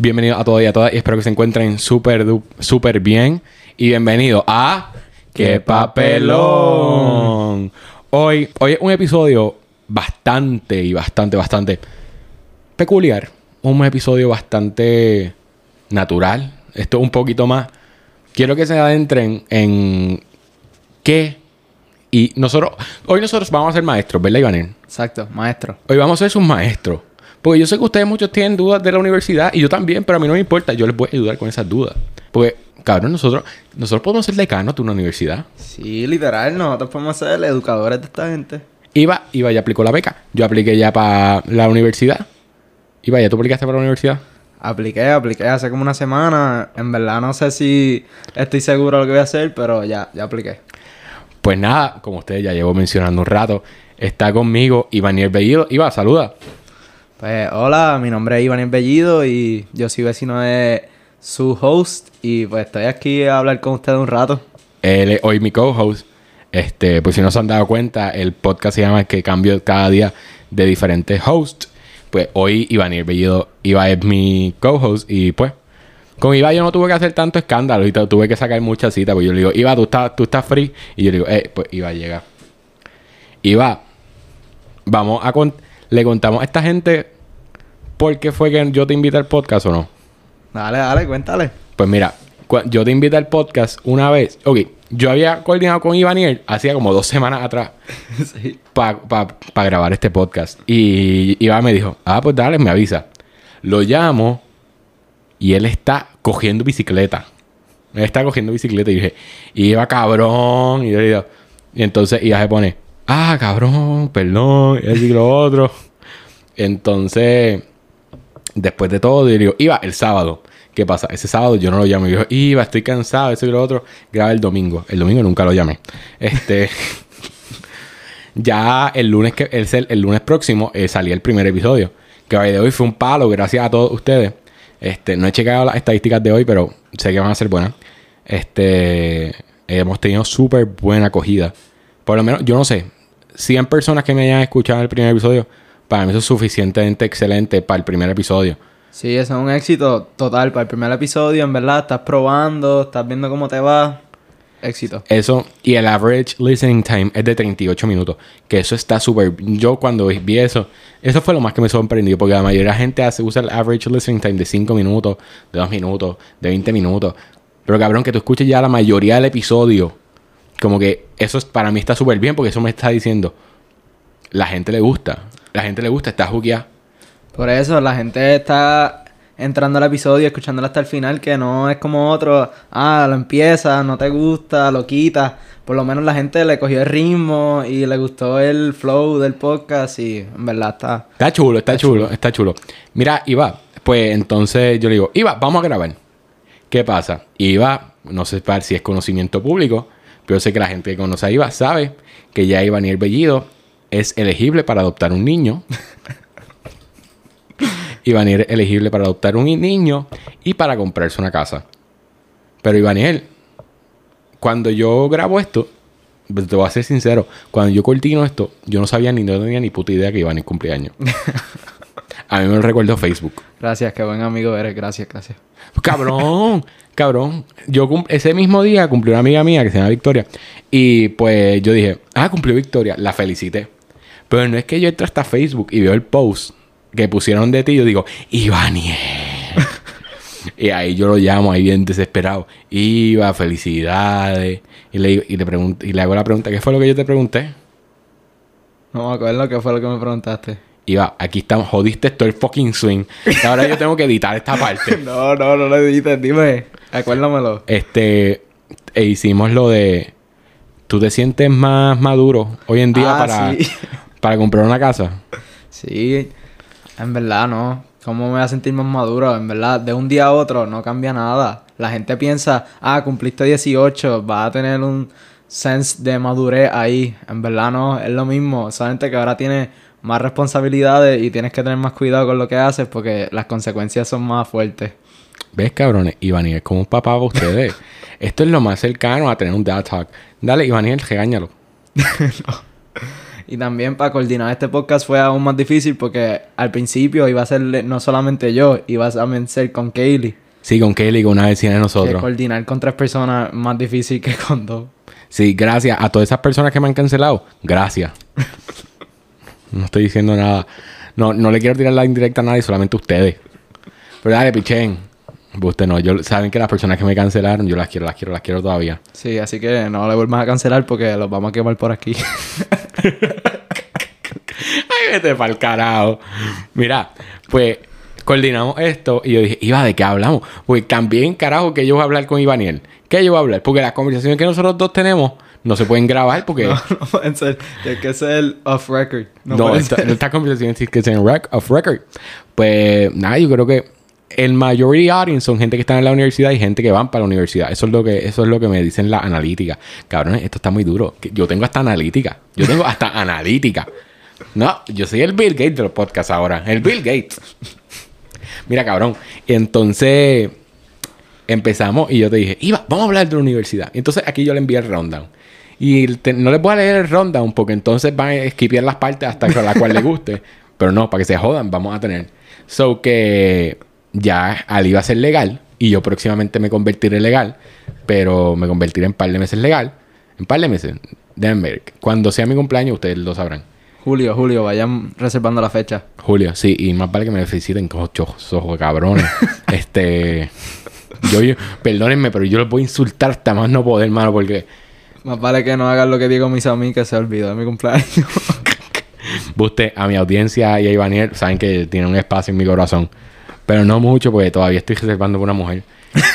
Bienvenidos a todos y a todas y espero que se encuentren súper súper bien. Y bienvenido a ¡Qué papelón! Hoy, hoy es un episodio bastante y bastante, bastante peculiar. Un episodio bastante natural. Esto es un poquito más. Quiero que se adentren en qué. Y nosotros, hoy nosotros vamos a ser maestros, ¿verdad, Ivanel? Exacto, maestro. Hoy vamos a ser sus maestros. Porque yo sé que ustedes muchos tienen dudas de la universidad y yo también, pero a mí no me importa. Yo les voy a ayudar con esas dudas. Porque, cabrón, nosotros, nosotros podemos ser decanos de una universidad. Sí, literal, nosotros podemos ser educadores de esta gente. Iba, Iba ya aplicó la beca. Yo apliqué ya para la universidad. Iba, ¿ya tú aplicaste para la universidad? Apliqué, apliqué hace como una semana. En verdad no sé si estoy seguro de lo que voy a hacer, pero ya, ya apliqué. Pues nada, como ustedes ya llevo mencionando un rato, está conmigo Ivaniel Bellido. Iba, saluda. Pues hola, mi nombre es Iván Bellido y yo soy vecino de su host y pues estoy aquí a hablar con ustedes un rato. Él es hoy mi co-host. Este, pues si no se han dado cuenta, el podcast se llama Que cambio cada día de diferentes hosts. Pues hoy Iván Bellido, Iba es mi co-host y pues con Iba yo no tuve que hacer tanto escándalo y tu- tuve que sacar muchas citas. Pues yo le digo, Iba, tú estás, tú estás free. Y yo le digo, eh, pues Iba llega. Iba, vamos a con le contamos a esta gente por qué fue que yo te invité al podcast o no. Dale, dale, cuéntale. Pues mira, yo te invité al podcast una vez. Ok, yo había coordinado con Ivaniel hacía como dos semanas atrás sí. para grabar este podcast. Y Iván me dijo, ah, pues dale, me avisa. Lo llamo y él está cogiendo bicicleta. Él está cogiendo bicicleta y dije, iba cabrón. Y yo le digo, y entonces Iba se pone, ah, cabrón, perdón, y lo otro. Entonces, después de todo, yo digo, iba el sábado. ¿Qué pasa? Ese sábado yo no lo llamo. Y yo, iba, estoy cansado, eso y lo otro. Graba el domingo. El domingo nunca lo llamé. Este. ya el lunes que el, el lunes próximo eh, salía el primer episodio. Que hoy de hoy fue un palo, gracias a todos ustedes. Este, no he checado las estadísticas de hoy, pero sé que van a ser buenas. Este, hemos tenido súper buena acogida. Por lo menos, yo no sé, 100 personas que me hayan escuchado el primer episodio, para mí eso es suficientemente excelente para el primer episodio. Sí, eso es un éxito total para el primer episodio, en verdad. Estás probando, estás viendo cómo te va. Éxito. Eso, y el average listening time es de 38 minutos. Que eso está súper. Yo cuando vi eso, eso fue lo más que me sorprendió. Porque la mayoría de la gente hace, usa el average listening time de 5 minutos, de 2 minutos, de 20 minutos. Pero cabrón, que tú escuches ya la mayoría del episodio. Como que eso es, para mí está súper bien. Porque eso me está diciendo. La gente le gusta. La gente le gusta, está jugueada. Por eso la gente está entrando al episodio, escuchándolo hasta el final, que no es como otro, ah, lo empieza, no te gusta, lo quita. Por lo menos la gente le cogió el ritmo y le gustó el flow del podcast y en verdad está... Está chulo, está, chulo, está chulo. Mira, Iba, pues entonces yo le digo, Iba, vamos a grabar. ¿Qué pasa? Iba, no sé si es conocimiento público, pero sé que la gente que conoce a Iba sabe que ya Ivaniel Bellido es elegible para adoptar un niño. Ivaniel es elegible para adoptar un niño y para comprarse una casa. Pero Ivaniel, cuando yo grabo esto, pues, te voy a ser sincero, cuando yo cortino esto, yo no sabía ni no tenía ni puta idea que Ivaniel cumpleaños. a mí me lo recuerdo Facebook. Gracias, qué buen amigo eres, gracias, gracias. Cabrón, cabrón. Yo ese mismo día cumplió una amiga mía que se llama Victoria. Y pues yo dije, ah, cumplió Victoria. La felicité. Pero no es que yo entre hasta Facebook y veo el post que pusieron de ti. Yo digo, Ivaniel. y ahí yo lo llamo, ahí bien desesperado. Iba, felicidades. Y le, y le, pregunto, y le hago la pregunta, ¿qué fue lo que yo te pregunté? No me acuerdo qué fue lo que me preguntaste. Iba, aquí estamos, jodiste todo el fucking swing. Y ahora yo tengo que editar esta parte. no, no, no lo dices, dime, acuérdamelo. Este, e hicimos lo de. ¿Tú te sientes más maduro hoy en día Ah, para, sí. para comprar una casa? Sí, en verdad no. ¿Cómo me voy a sentir más maduro? En verdad, de un día a otro no cambia nada. La gente piensa, ah, cumpliste 18, vas a tener un sense de madurez ahí. En verdad no, es lo mismo. Solamente que ahora tienes más responsabilidades y tienes que tener más cuidado con lo que haces porque las consecuencias son más fuertes. ¿Ves, cabrones? Ivaniel es como un papá para ustedes. Esto es lo más cercano a tener un dad talk. Dale, Ivaniel, regáñalo. Y también para coordinar este podcast fue aún más difícil porque al principio iba a ser no solamente yo, iba a ser con Kaylee. Sí, con Kelly, con una vecina de Que nosotros. coordinar con tres personas es más difícil que con dos. Sí, gracias a todas esas personas que me han cancelado. Gracias. no estoy diciendo nada. No, no le quiero tirar la indirecta a nadie, solamente a ustedes. Pero dale, pichen. Usted no. Yo, saben que las personas que me cancelaron, yo las quiero, las quiero, las quiero todavía. Sí, así que no le vuelvas a cancelar porque los vamos a quemar por aquí. Ay, vete pa'l carajo. Mira, pues coordinamos esto y yo dije, Iba, ¿de qué hablamos? Pues también, carajo, que yo voy a hablar con Ivaniel. ¿Qué yo voy a hablar? Porque las conversaciones que nosotros dos tenemos no se pueden grabar porque... no, no pueden ser. Tiene que ser off record. No, No, esta- ser. estas conversaciones sí que rec- off record. Pues nada, yo creo que el majority audience son gente que está en la universidad y gente que van para la universidad. Eso es lo que, eso es lo que me dicen las analíticas. Cabrones, esto está muy duro. Yo tengo hasta analítica. Yo tengo hasta analítica. No, yo soy el Bill Gates de los podcasts ahora. El Bill Gates. Mira, cabrón. Entonces empezamos y yo te dije, Iba, vamos a hablar de la universidad. Entonces aquí yo le envié el rundown. Y te- no les voy a leer el rundown porque entonces van a skipear las partes hasta la cual les guste. Pero no, para que se jodan, vamos a tener. So que ya al iba a ser legal y yo próximamente me convertiré legal, pero me convertiré en par de meses legal. En par de meses. Déjenme ver. Cuando sea mi cumpleaños, ustedes lo sabrán. Julio, Julio, vayan reservando la fecha. Julio, sí, y más vale que me feliciten con ojos, cabrones. este. Yo, yo- perdónenme, pero yo los voy a insultar hasta más no poder, mano, porque Más vale que no hagan lo que digo mis amigos que se olvidó de mi cumpleaños. usted, a mi audiencia y a Ivaniel, saben que tiene un espacio en mi corazón. Pero no mucho, porque todavía estoy reservando por una mujer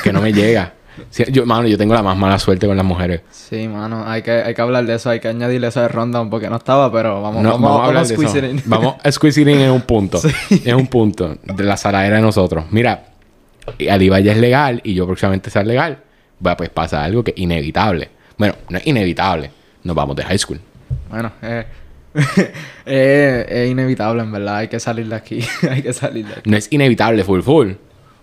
que no me llega. Sí, yo, mano, yo tengo la más mala suerte con las mujeres. sí, mano, hay que, hay que hablar de eso, hay que añadirle eso de rundown porque no estaba, pero vamos, No, vamos, vamos, a hablar vamos de eso. in. Vamos a in en un punto. En un punto de la saladera de nosotros. Mira, Aliva ya es legal y yo próximamente ser legal. Va, pues pasa algo que es inevitable. Bueno, no es inevitable. Nos vamos de high school. Bueno, eh, eh, es inevitable, en verdad. Hay que salir de aquí. hay que salir de aquí. No es inevitable full full.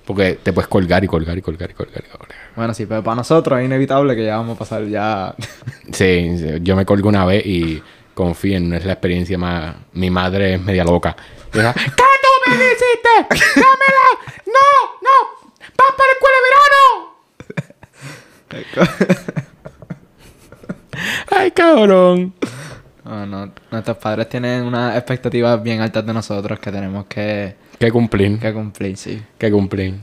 Porque te puedes colgar y colgar y colgar y colgar. y colgar. Bueno, sí, pero para nosotros es inevitable que ya vamos a pasar ya. Sí, yo me colgo una vez y confíen, no es la experiencia más... Mi madre es media loca. ¿Qué tú me hiciste? ¡Dámela! ¡No! ¡No! ¡Vas para la escuela de verano! ¡Ay, cabrón! No, no, nuestros padres tienen unas expectativas bien altas de nosotros que tenemos que, Que cumplir, que cumplir, sí. que cumplir.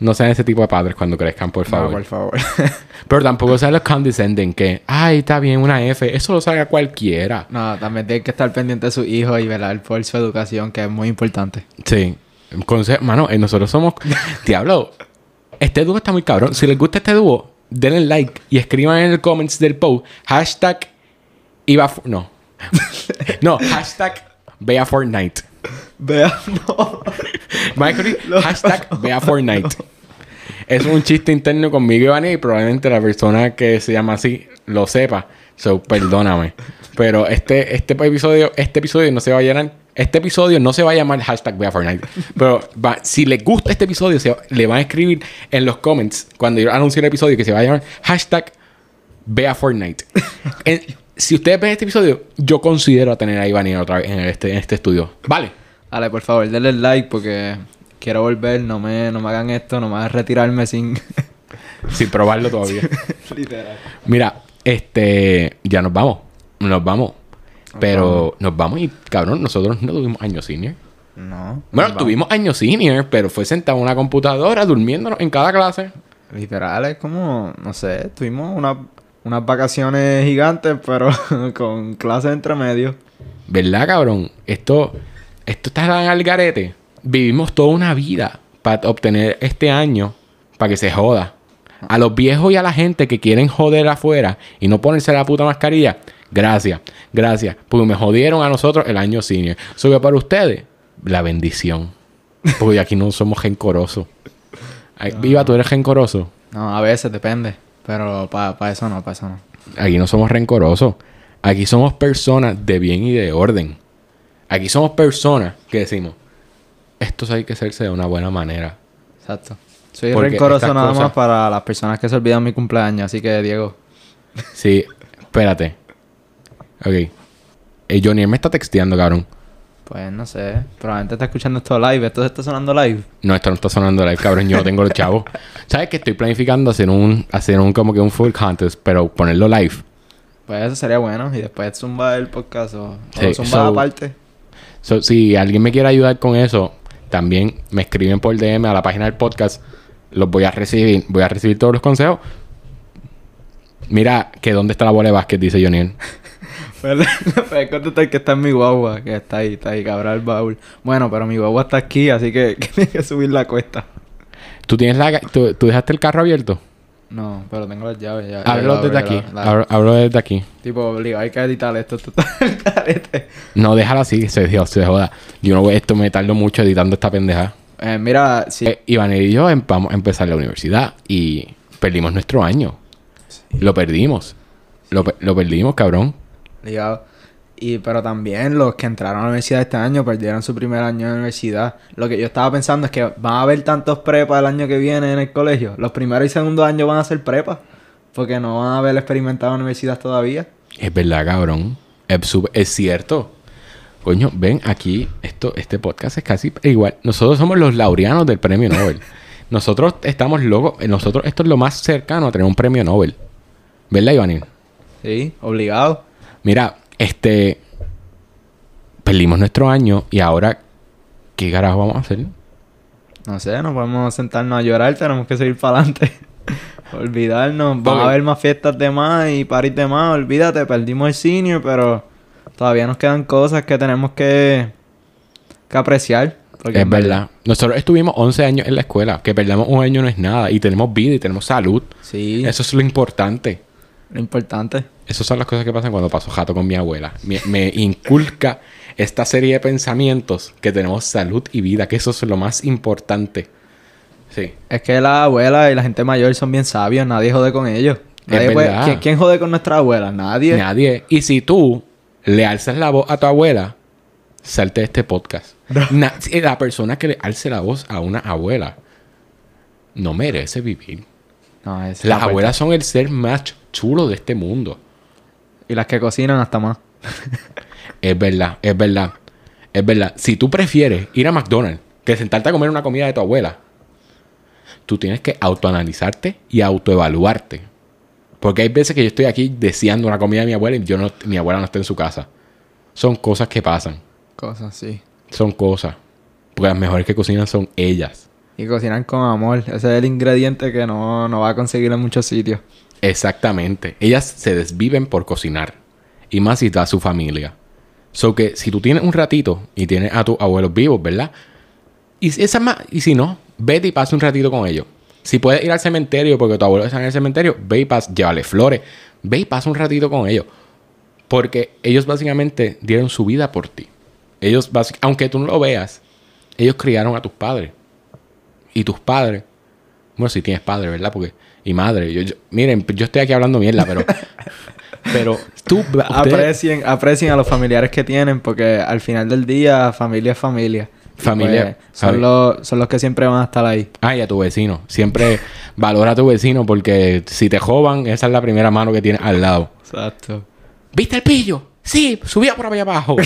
No sean ese tipo de padres cuando crezcan, por No, favor. por favor. Pero tampoco sean los condescending que, ay, está bien, una F. Eso lo saca cualquiera. no, también tienen que estar pendiente de su hijo y velar por su educación, que es muy importante. Sí. Conse- Mano, eh, nosotros somos... Diablo, este dúo está muy cabrón. Si les gusta este dúo, denle like y escriban en el comments del post hashtag iba... No. no, hashtag vea Fortnite. Vea, no. Escribir hashtag vea Fortnite. Es un chiste interno conmigo y Vani y probablemente la persona que se llama así lo sepa. So, perdóname. Pero este, este episodio, este episodio no se va a llenar. Este episodio no se va a llamar hashtag vea Fortnite. Pero va- si les gusta este episodio, se- le van a escribir en los comments cuando yo anuncie el episodio que se va a llamar hashtag vea Fortnite. En- si ustedes ven este episodio, yo considero tener a Iván otra vez en este, en este estudio. Vale. Dale, por favor, denle like porque quiero volver. No me, no me hagan esto, no me hagan retirarme sin. Sin probarlo todavía. Literal. Mira, este, ya nos vamos. Nos vamos. Pero nos vamos y, cabrón, nosotros no tuvimos año senior. No. Bueno, tuvimos año senior, pero fue sentado en una computadora durmiéndonos en cada clase. Literal, es como, no sé, tuvimos una- unas vacaciones gigantes, pero con clases entre medio. ¿Verdad, cabrón? Esto, esto está tan al garete. Vivimos toda una vida para obtener este año para que se joda. A los viejos y a la gente que quieren joder afuera y no ponerse la puta mascarilla, gracias, gracias. Porque me jodieron a nosotros el año senior. So que para ustedes, la bendición. Porque aquí no somos rencorosos. Ay, Viva, tú eres rencoroso. No, a veces depende, pero para eso no, para eso no. Aquí no somos rencorosos. Aquí somos personas de bien y de orden. Aquí somos personas que decimos, esto hay que hacerse de una buena manera. Exacto. Soy Porque rencoroso nada cosas- más para las personas que se olvidan mi cumpleaños, así que Diego. Sí, espérate. Ok. Eh, Johnny me está texteando, cabrón. Pues no sé. Probablemente está escuchando esto live. Esto está sonando live. No, esto no está sonando live, cabrón. Yo no tengo los chavos. ¿Sabes que estoy planificando hacer un, hacer un como que un full contest, pero ponerlo live? Pues eso sería bueno. Y después zumba el podcast o, Sí, o zumba so- aparte. So, si alguien me quiere ayudar con eso, también me escriben por DM a la página del podcast. Los voy a recibir. Voy a recibir todos los consejos. Mira que dónde está la bola de básquet, dice Johnny. Pues le puedes contestar que está en mi guagua. Que está ahí, está ahí, cabrón, el baúl. Bueno, pero mi guagua está aquí, así que, que tiene que subir la cuesta. ¿Tú, tienes la, tú, tú dejaste el carro abierto? No, pero tengo las llaves ya. Ya desde aquí. Hablo- Hablo desde aquí. Tipo, obligado, hay que editar esto. Esto está. No, déjalo así, se, se joda. Yo no voy, esto me tardo mucho editando esta pendeja. Eh, mira, sí. Eh, Iván y yo vamos a empezar la universidad y perdimos nuestro año. Lo perdimos. Lo, lo perdimos, cabrón. Ligado. Y, pero también los que entraron a la universidad este año perdieron su primer año de universidad. Lo que yo estaba pensando es que van a haber tantos prepas el año que viene en el colegio. Los primeros y segundos años van a ser prepas. Porque no van a haber experimentado universidad todavía. Es verdad, cabrón. Es, es cierto. Coño, ven aquí, esto, este podcast es casi igual. Nosotros somos los laureanos del premio Nobel. Nosotros estamos locos. Nosotros, esto es lo más cercano a tener un premio Nobel. ¿Verdad, Iván? Sí, obligado. Mira, este. Perdimos nuestro año y ahora, ¿qué carajo vamos a hacer? No sé, no podemos sentarnos a llorar, tenemos que seguir para adelante. Olvidarnos, van Ok. a haber más fiestas de más y paris de más, olvídate, perdimos el senior, pero todavía nos quedan cosas que tenemos que, que apreciar. porque es en verdad. Nosotros estuvimos 11 años en la escuela. Que perdamos un año no es nada. Y tenemos vida y tenemos salud. Sí, Eso es lo importante. lo importante. Esas son las cosas que pasan cuando paso jato con mi abuela. Me, me inculca esta serie de pensamientos que tenemos salud y vida, que eso es lo más importante. Sí. Es que la abuela y la gente mayor son bien sabios, nadie jode con ellos. Es puede-. ¿quién, quién jode con nuestra abuela? Nadie. Nadie. Y si tú le alzas la voz a tu abuela, salte de este podcast. Na- la persona que le alce la voz a una abuela no merece vivir. No, Las la abuelas son el ser más chulo de este mundo. Y las que cocinan hasta más. Es verdad, es verdad. Es verdad. Si tú prefieres ir a McDonald's que sentarte a comer una comida de tu abuela, tú tienes que autoanalizarte y autoevaluarte. Porque hay veces que yo estoy aquí deseando una comida de mi abuela y yo no, mi abuela no está en su casa. Son cosas que pasan. Cosas así. Son cosas. Porque las mejores que cocinan son ellas. Y cocinan con amor. Ese es el ingrediente que no, no va a conseguir en muchos sitios. Exactamente. Ellas se desviven por cocinar. Y más si está su familia. So que si tú tienes un ratito y tienes a tus abuelos vivos, ¿verdad? Y esa es más, y si no, vete y pasa un ratito con ellos. Si puedes ir al cementerio porque tu abuelo está en el cementerio, ve y pasa, llévale flores. Ve y pasa un ratito con ellos. Porque ellos básicamente dieron su vida por ti. Ellos, aunque tú no lo veas, ellos criaron a tus padres. Y tus padres, bueno, si tienes padre, ¿verdad? Porque, y madre, yo, yo- miren, yo estoy aquí hablando mierda, pero, pero tú, Aprecien, aprecien a los familiares que tienen porque al final del día familia es familia. Y, Familia, pues, son, los, son los que siempre van a estar ahí. Ay, a tu vecino. Siempre valora a tu vecino porque si te joban, esa es la primera mano que tienes al lado. Exacto. ¿Viste el pillo? Sí, subía por allá abajo.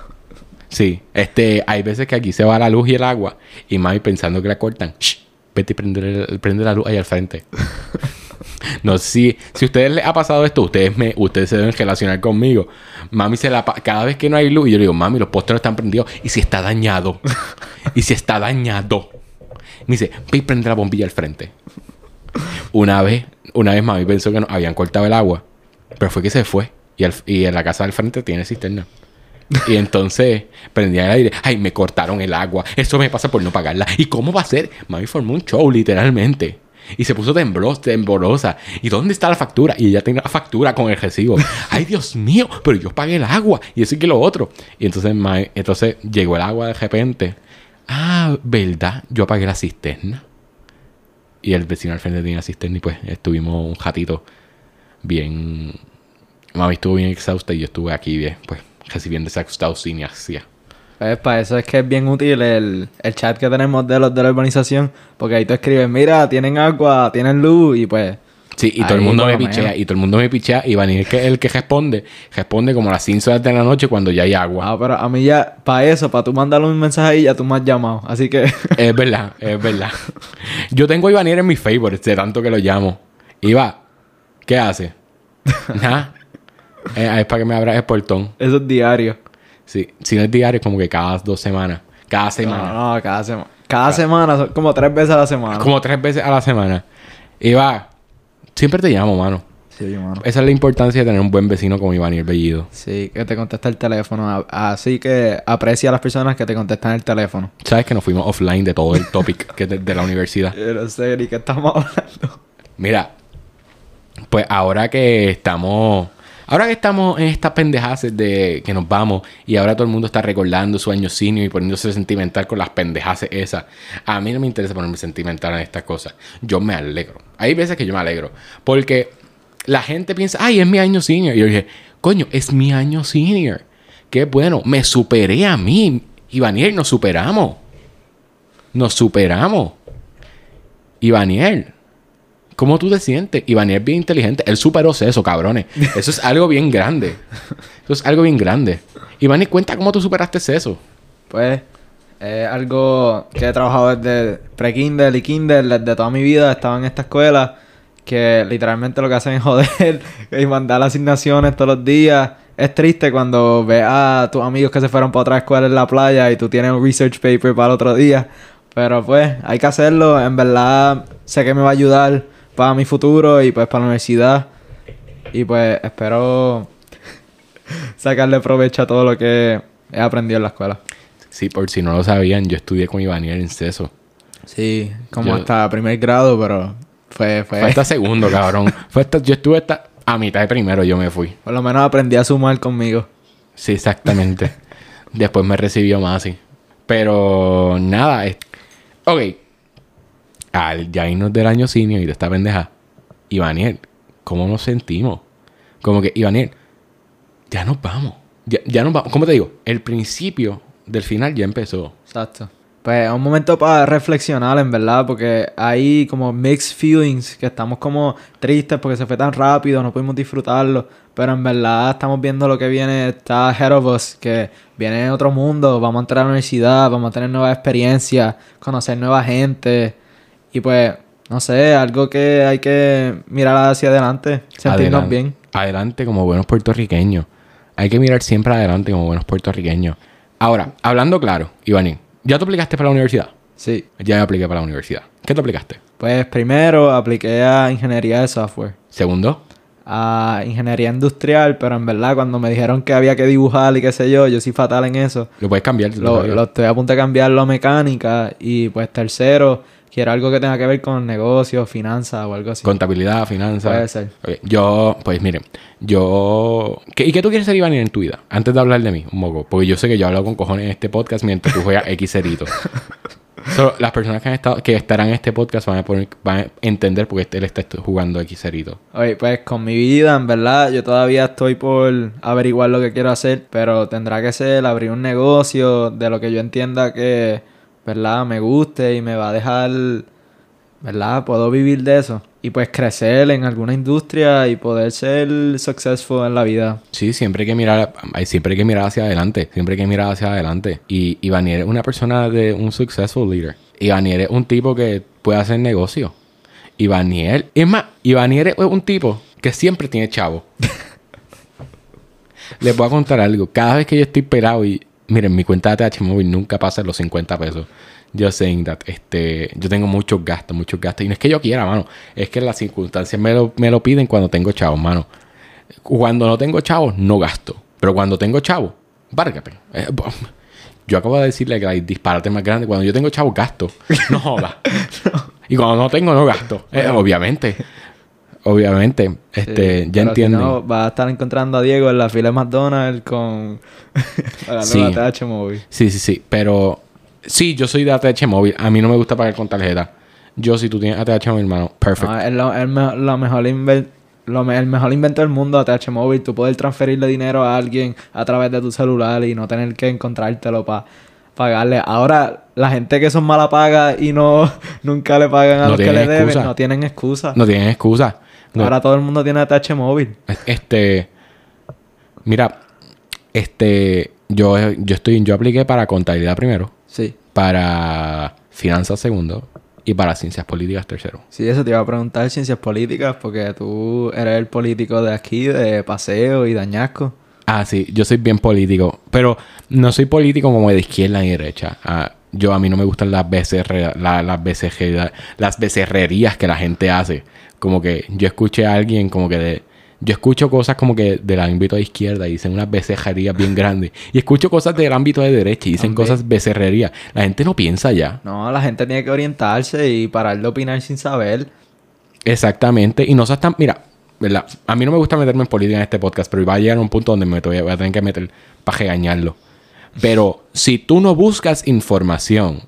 sí, este, hay veces que aquí se va la luz y el agua y mami pensando que la cortan. Shh, vete y prende, el- prende la luz ahí al frente. no si, si a ustedes les ha pasado esto, ustedes me, ustedes se deben relacionar conmigo. Mami se la cada vez que no hay luz, y yo le digo, mami, los postes no están prendidos. ¿Y si está dañado? ¿Y si está dañado? Me dice, ve y prende la bombilla al frente. Una vez, una vez mami pensó que nos habían cortado el agua, pero fue que se fue. Y, al- y en la casa del frente tiene cisterna. Y entonces prendía el aire. Ay, me cortaron el agua. Eso me pasa por no pagarla. ¿Y cómo va a ser? Mami formó un show, literalmente. Y se puso temblos, temblorosa. ¿Y dónde está la factura? Y ella tenía la factura con el recibo. Ay, Dios mío, pero yo pagué el agua. Y eso y que lo otro. Y entonces, mami- entonces llegó el agua de repente. Ah, ¿verdad? Yo pagué la cisterna. Y el vecino al frente tenía cisterna y pues estuvimos un ratito bien... Mami estuvo bien exhausta y yo estuve aquí bien, pues recibiendo esa exhaustinia. Pues para eso es que es bien útil el, el chat que tenemos de los de la urbanización. Porque ahí tú escribes, mira, tienen agua, tienen luz y pues Sí, y todo el mundo me pichea, menos. y todo el mundo me pichea, y que es el que responde, responde como a las 5 de la noche cuando ya hay agua. Ah, pero a mí ya, para eso, para tú mandarle un mensaje ahí, ya tú me has llamado. Así que, Es verdad, es verdad. Yo tengo a Ivaniel en mis favorites de tanto que lo llamo. Iba, ¿qué hace? Nada. Eh, es para que me abra el portón. eso es diario. Sí, si no es diario, es como que cada dos semanas. Cada semana. No, no, cada semana. Cada semana, como tres veces a la semana. Como tres veces a la semana. Iba, siempre te llamo, mano. Sí, mano. Esa es la importancia de tener un buen vecino como Ivaniel Bellido. Sí, que te contesta el teléfono. Así que aprecia a las personas que te contestan el teléfono. Sabes que nos fuimos offline de todo el topic que de, de la universidad. Yo no sé ni qué estamos hablando. Mira, pues ahora que estamos. Ahora que estamos en estas pendejadas de que nos vamos y ahora todo el mundo está recordando su año senior y poniéndose sentimental con las pendejadas esas. A mí no me interesa ponerme sentimental en estas cosas. Yo me alegro. Hay veces que yo me alegro. Porque la gente piensa, ay, es mi año senior. Y yo dije, coño, es mi año senior. Qué bueno. Me superé a mí. Ivaniel, nos superamos. Nos superamos. Ivaniel. ¿Cómo tú te sientes? Ivaniel es bien inteligente. Él superó eso, cabrones. Eso es algo bien grande. Eso es algo bien grande. Ivaniel, cuenta cómo tú superaste eso. Pues es algo que he trabajado desde pre-Kindle y Kindle, desde toda mi vida. Estaba en esta escuela que literalmente lo que hacen es joder y mandar asignaciones todos los días. Es triste cuando ves a tus amigos que se fueron para otra escuela en la playa y tú tienes un research paper para el otro día. Pero pues hay que hacerlo. En verdad sé que me va a ayudar para mi futuro y pues para la universidad. Y pues espero sacarle provecho a todo lo que he aprendido en la escuela. Sí, por si no lo sabían, yo estudié con Ivaniel en CESO. Sí, como Yo- hasta primer grado, pero fue, fue... Fue hasta segundo, cabrón. Fue hasta- yo estuve hasta a mitad de primero, yo me fui. Por lo menos aprendí a sumar conmigo. Sí, exactamente. Después me recibió Masi. Pero nada, es... ok. Al ya irnos del año senior y de esta pendeja, Ivaniel, ¿cómo nos sentimos? Como que, Ivaniel, ya nos vamos. Ya, ya nos vamos. ¿Cómo te digo? El principio del final ya empezó. Exacto. Pues es un momento para reflexionar, en verdad, porque hay como mixed feelings, que estamos como tristes porque se fue tan rápido, no pudimos disfrutarlo, pero en verdad estamos viendo lo que viene, está ahead of us, que viene otro mundo, vamos a entrar a la universidad, vamos a tener nuevas experiencias, conocer nueva gente, y pues, no sé, algo que hay que mirar hacia adelante, sentirnos Adelante- bien. Adelante como buenos puertorriqueños. Hay que mirar siempre adelante como buenos puertorriqueños. Ahora, hablando claro, Ivaniel, ¿ya te aplicaste para la universidad? Sí. Ya me apliqué para la universidad. ¿Qué te aplicaste? Pues primero apliqué a ingeniería de software. Segundo, a ingeniería industrial, pero en verdad cuando me dijeron que había que dibujar y qué sé yo, yo soy fatal en eso. lo puedes cambiar. Lo, lo estoy a punto de cambiarlo a mecánica y pues tercero, quiero algo que tenga que ver con negocios, finanzas o algo así. Contabilidad, finanzas. Puede ser. Yo, pues miren, yo... ¿Qué- ¿Y qué tú quieres ser, Iván, en tu vida? Antes de hablar de mí, un poco. Porque yo sé que yo hablo con cojones en este podcast mientras tú juegas X cerito. So, las personas que, han estado, que estarán en este podcast van a, poner- van a entender por qué él está jugando X cerito. Oye, pues con mi vida, en verdad, yo todavía estoy por averiguar lo que quiero hacer, pero tendrá que ser abrir un negocio de lo que yo entienda que, ¿verdad? Me guste y me va a dejar, ¿verdad? Puedo vivir de eso. Y pues crecer en alguna industria y poder ser successful en la vida. Sí, siempre hay que mirar, siempre hay que mirar hacia adelante, siempre hay que mirar hacia adelante. Y Ivanier es una persona de un successful leader. Ivanier es un tipo que puede hacer negocio. Ivanier, es más, Ivanier es un tipo que siempre tiene chavo. Les voy a contar algo. Cada vez que yo estoy pelado y miren, mi cuenta de TH móvil nunca pasa los 50 pesos. Yo saying that, este, yo tengo muchos gastos, muchos gastos. Y no es que yo quiera, mano. Es que las circunstancias me lo, me lo piden cuando tengo chavos, mano. Cuando no tengo chavos, no gasto. Pero cuando tengo chavos, bárgate. Eh, yo acabo de decirle que hay disparate más grande. Cuando yo tengo chavos, gasto. No jodas. Y cuando no tengo, no gasto. Eh, obviamente. Obviamente. Este, Sí, ya pero si no, vas a estar encontrando a Diego en la fila de McDonald's con Sí. la TH móvil. Sí, sí, sí. Pero sí, yo soy de ATH móvil. A mí no me gusta pagar con tarjeta. Yo, si tú tienes ATH móvil, hermano, perfecto. No, es lo, el, me- lo mejor lo el mejor invento del mundo, ATH móvil. Tú poder transferirle dinero a alguien a través de tu celular y no tener que encontrártelo para pagarle. Ahora, la gente que son mala paga y no nunca le pagan a No los que le deben, excusa. no tienen excusa. No tienen excusa. No. Ahora todo el mundo tiene ATH móvil. Este. Mira, este. Yo, yo estoy. Yo apliqué para contabilidad primero. Sí. Para finanzas segundo. Y para ciencias políticas tercero. Sí, eso te iba a preguntar ciencias políticas porque tú eres el político de aquí, de paseo y de añasco. Ah, sí, yo soy bien político. Pero no soy político como de izquierda ni derecha. Ah, yo a mí no me gustan las BCR, la- las BCG, las becerrerías que la gente hace. Como que yo escuché a alguien como que de... Yo escucho cosas como que del ámbito de izquierda y dicen unas becerrerías bien grandes. Y escucho cosas del ámbito de derecha y dicen cosas becerrerías. La gente no piensa ya. No, la gente tiene que orientarse y parar de opinar sin saber. Exactamente. Y no seas tan... Mira, ¿verdad? A mí no me gusta meterme en política en este podcast, pero va a llegar a un punto donde me voy a tener que meter para regañarlo. Pero si tú no buscas información,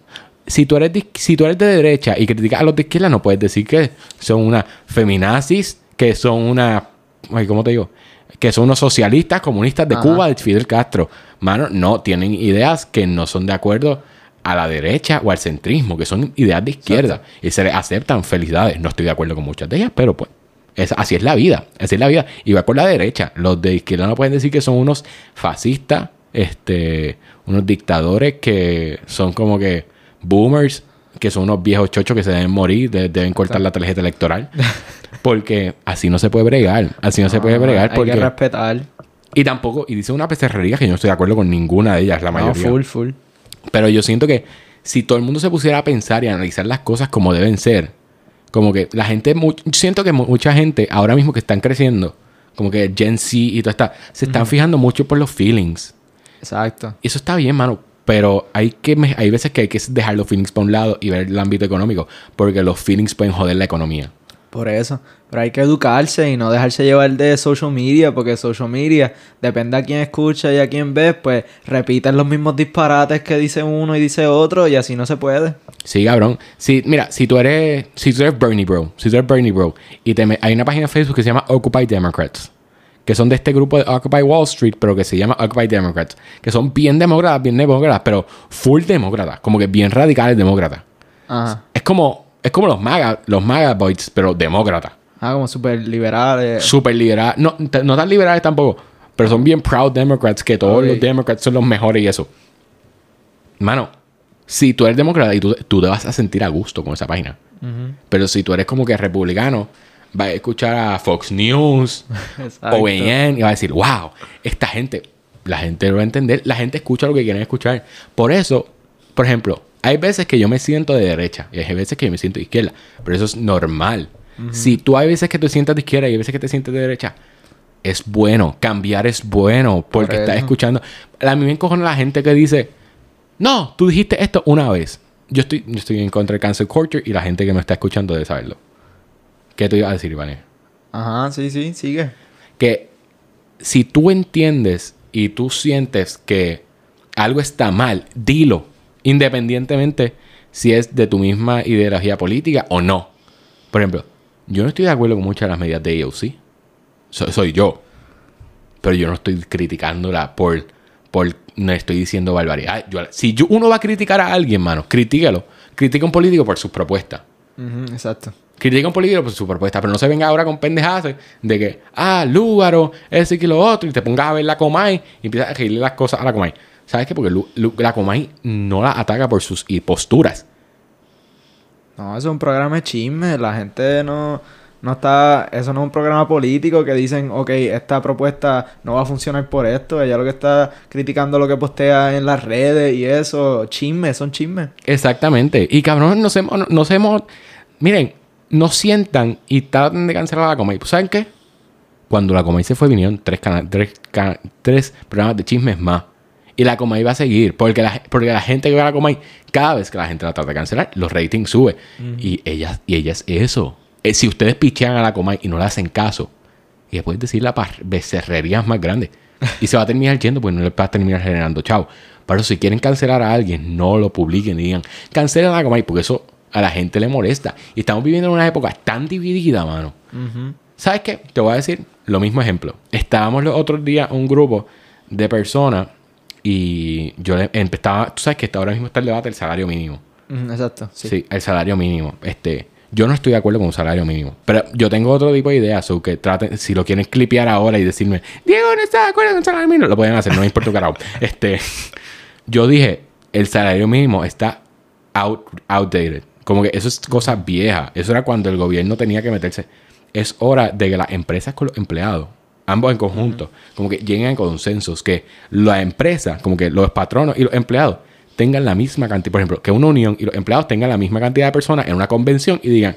si tú, eres de, si tú eres de derecha y criticas a los de izquierda, no puedes decir que son una feminazis, que son una... Ay, ¿Cómo te digo? Que son unos socialistas comunistas de Ajá. Cuba, de Fidel Castro. Mano, no, tienen ideas que no son de acuerdo a la derecha o al centrismo, que son ideas de izquierda. Y se les aceptan felicidades. No estoy de acuerdo con muchas de ellas, pero pues es, así es la vida. Así es la vida. Y va con la derecha. Los de izquierda no pueden decir que son unos fascistas, este, unos dictadores que son como que boomers, que son unos viejos chochos que se deben morir, de- deben cortar la tarjeta electoral. Porque así no se puede bregar. Así no, se puede bregar. Hay Porque... que respetar. Y tampoco, y dice una pecerrería que yo no estoy de acuerdo con ninguna de ellas, la No, mayoría. full, full. Pero yo siento que si todo el mundo se pusiera a pensar y a analizar las cosas como deben ser, como que la gente, siento que mu- mucha gente ahora mismo que están creciendo, como que Gen Z y todo está, se están fijando mucho por los feelings. Exacto. Y eso está bien, mano. Pero hay que hay veces que hay que dejar los feelings para un lado y ver el ámbito económico, porque los feelings pueden joder la economía. Por eso. Pero hay que educarse y no dejarse llevar de social media, porque social media, depende a quién escucha y a quién ves, pues repiten los mismos disparates que dice uno y dice otro, y así no se puede. Sí, cabrón. Si, mira, si tú eres, si tú eres Bernie Bro, si tú eres Bernie Bro, y te me- hay una página de Facebook que se llama Occupy Democrats, que son de este grupo de Occupy Wall Street, pero que se llama Occupy Democrats, que son bien demócratas, bien demócratas, pero full demócratas, como que bien radicales demócratas. Ajá. Es como, es como los MAGA, los MAGA boys, pero demócratas. Ah, como súper liberales. Súper liberales, no, no tan liberales tampoco, pero son bien proud Democrats, que todos los Democrats son los mejores y eso. Mano, si tú eres demócrata y tú, tú te vas a sentir a gusto con esa página. Pero si tú eres como que republicano, vas a escuchar a Fox News, Exacto. OAN, y vas a decir, wow, esta gente, la gente lo va a entender, la gente escucha lo que quieren escuchar. Por eso, por ejemplo, hay veces que yo me siento de derecha y hay veces que yo me siento de izquierda, pero eso es normal. Si tú hay veces que te sientas de izquierda y hay veces que te sientes de derecha, es bueno, cambiar es bueno, porque Por estás escuchando. A mí me encojona la gente que dice, no, tú dijiste esto una vez. Yo estoy, yo estoy en contra del cancel culture y la gente que me está escuchando debe saberlo. ¿Qué te iba a decir, Iván? Ajá, sí, sí, sigue. Que si tú entiendes y tú sientes que algo está mal, dilo, independientemente si es de tu misma ideología política o no. Por ejemplo, yo no estoy de acuerdo con muchas de las medidas de AOC. So- soy yo. Pero yo no estoy criticándola por, por no estoy diciendo barbaridad. Yo- si yo- uno va a criticar a alguien, mano, critícalo. Critica a un político por sus propuestas. Exacto. Critica un político por su propuesta, pero no se venga ahora con pendejadas de que, ah, Lúgaro, ese y lo otro, y te pongas a ver la Comay y empiezas a reírle las cosas a la Comay. ¿Sabes qué? Porque Lu- Lu- la Comay no la ataca por sus posturas. No, eso es un programa de chisme. La gente no, no está. Eso no es un programa político que dicen, ok, esta propuesta no va a funcionar por esto. Ella lo que está criticando lo que postea en las redes y eso. Chismes, son chismes. Exactamente. Y cabrón, nos hemos, no- nos hemos. Miren, nos sientan y tratan de cancelar a la Comay. Pues, ¿Saben qué? Cuando la Comay se fue, vinieron tres, tres, tres programas de chismes más. Y la Comay va a seguir. Porque la, porque la gente que ve a la Comay, cada vez que la gente la trata de cancelar, los ratings suben. Y ella, y ella es eso. Eh, si ustedes pichean a la Comay y no le hacen caso, y después decir las becerrerías más grandes. Y se va a terminar yendo, pues no le va a terminar generando chavo. Pero si quieren cancelar a alguien, no lo publiquen y digan, cancelen a la Comay, porque eso a la gente le molesta. Y estamos viviendo en una época tan dividida, mano. ¿Sabes qué? Te voy a decir lo mismo ejemplo. Estábamos los otros días un grupo de personas y yo le empezaba, tú sabes que está ahora mismo está el debate del salario mínimo. Exacto, sí. Sí. el salario mínimo. Este, Yo no estoy de acuerdo con un salario mínimo. Pero yo tengo otro tipo de ideas. O que traten, si lo quieren clipear ahora y decirme, Diego no está de acuerdo con un salario mínimo, lo pueden hacer, no me importa un carajo. Este, yo dije, el salario mínimo está out, outdated. Como que eso es cosa vieja. Eso era cuando el gobierno tenía que meterse. Es hora de que las empresas con los empleados, ambos en conjunto, como que lleguen a consensos. Que la empresa, como que los patronos y los empleados tengan la misma cantidad. Por ejemplo, que una unión y los empleados tengan la misma cantidad de personas en una convención y digan,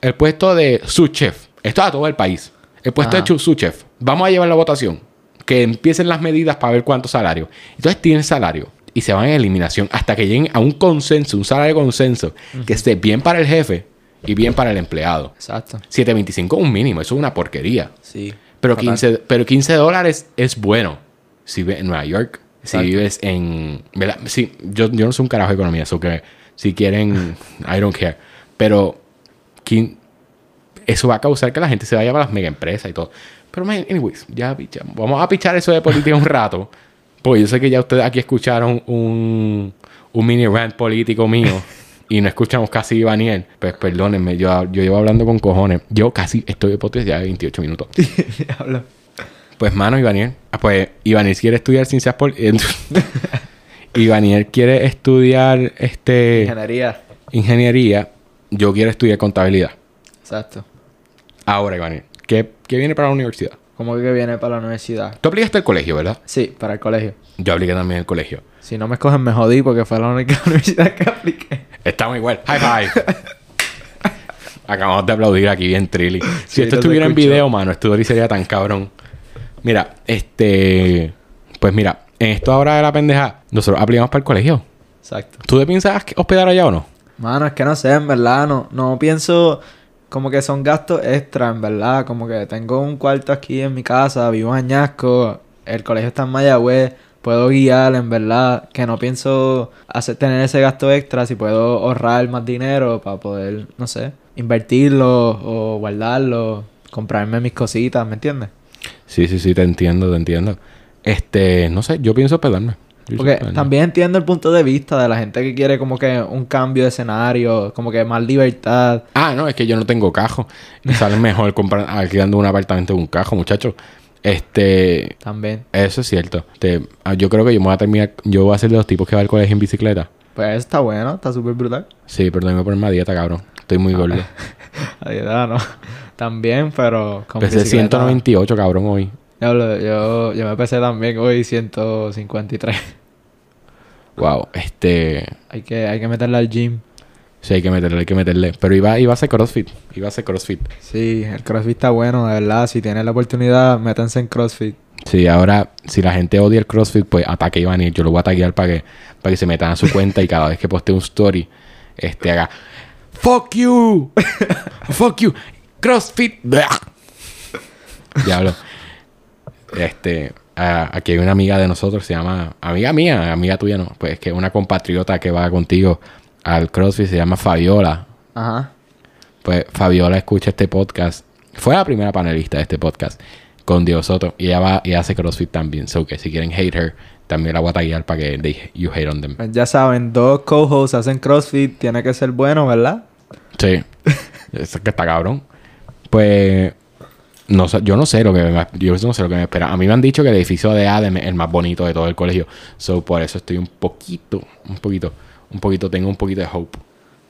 el puesto de su chef, esto a todo el país. El puesto Ajá. de su chef, vamos a llevar la votación. Que empiecen las medidas para ver cuánto salario. Entonces tienen salario y se van en eliminación hasta que lleguen a un consenso, un salario de consenso, que esté bien para el jefe y bien para el empleado. Exacto. 7.25 es un mínimo, eso es una porquería. Sí. Pero Total. 15, pero 15 dólares es bueno. Si vives en Nueva York, si vives en... ¿verdad? Sí, yo, yo no soy un carajo de economía, eso que si quieren, I don't care. Pero eso va a causar que la gente se vaya para las mega empresas y todo. Pero, man, anyways, ya pichamos. Vamos a pichar eso de política un rato. Porque yo sé que ya ustedes aquí escucharon un, un mini rant político mío. Y no escuchamos casi a Daniel. Pues perdónenme, yo, yo llevo hablando con cojones. Yo casi estoy de podcast ya de 28 minutos. Pues, mano, Ivaniel. Ah, pues, Ivaniel quiere estudiar ciencias políticas. Ivaniel quiere estudiar este Ingeniería. ingeniería. Yo quiero estudiar contabilidad. Exacto. Ahora, Ivaniel, ¿qué, qué viene para la universidad? ¿Cómo que viene para la universidad? Tú aplicaste al colegio, ¿verdad? Sí, para el colegio. Yo apliqué también al colegio. Si no me escogen, me jodí porque fue la única universidad que apliqué. Estamos igual. High five. Acabamos de aplaudir aquí bien trilly. Si Sí, esto no estuviera en video, mano, esto sería tan cabrón. Mira, este... Pues mira, en esto ahora de la pendeja, nosotros aplicamos para el colegio. Exacto. ¿Tú te piensas hospedar allá o no? Mano, es que no sé, en verdad, no, no pienso como que son gastos extra, en verdad. Como que tengo un cuarto aquí en mi casa, vivo en Añasco, el colegio está en Mayagüez, puedo guiar, en verdad, que no pienso hacer, tener ese gasto extra si puedo ahorrar más dinero para poder, no sé, invertirlo o guardarlo, comprarme mis cositas, ¿me entiendes? Sí, sí, sí, te entiendo, te entiendo. Este, no sé, yo pienso hospedarme. Yo Porque también entiendo el punto de vista de la gente que quiere como que un cambio de escenario, como que más libertad. Ah, no, es que yo no tengo cajo. Y sale mejor comprar, alquilando un apartamento de un cajo, muchacho. Este, También. eso es cierto. Te- ah, yo creo que yo me voy a terminar, yo voy a ser de los tipos que va al colegio en bicicleta. Pues está bueno, está súper brutal. Sí, pero tengo que ponerme a dieta, cabrón. Estoy muy gordo. Ahí da, ¿no? También, pero con Pesé bicicleta- 198, cabrón, hoy. Diablo, yo, yo me pesé también hoy 153. Wow, este, Hay que, hay que meterla al gym. sí, hay que meterle, hay que meterle. Pero iba, iba a hacer CrossFit. Iba a hacer CrossFit. Sí, el CrossFit está bueno, de verdad. Si tienen la oportunidad, métanse en CrossFit. Sí, ahora, si la gente odia el CrossFit, pues ataque a Iván y yo lo voy a taguear para que, para que se metan a su cuenta y cada vez que postee un story, este haga ¡Fuck you! ¡Fuck you! ¡CrossFit! Diablo. Este, a- aquí hay una amiga de nosotros, se llama, amiga mía, amiga tuya no, pues que una compatriota que va contigo al CrossFit, se llama Fabiola. Ajá. Pues Fabiola escucha este podcast. Fue la primera panelista de este podcast con Diego Soto. Y ella va y hace CrossFit también. So que si quieren hate her, también la voy a taguear para que they- you hate on them. Pues ya saben, dos co-hosts hacen CrossFit, tiene que ser bueno, ¿verdad? Sí. Eso que está cabrón. Pues no sé, yo no sé lo que me, yo no sé lo que me espera. A mí me han dicho que el edificio de Adem es el más bonito de todo el colegio. So por eso estoy un poquito, un poquito, un poquito, tengo un poquito de hope.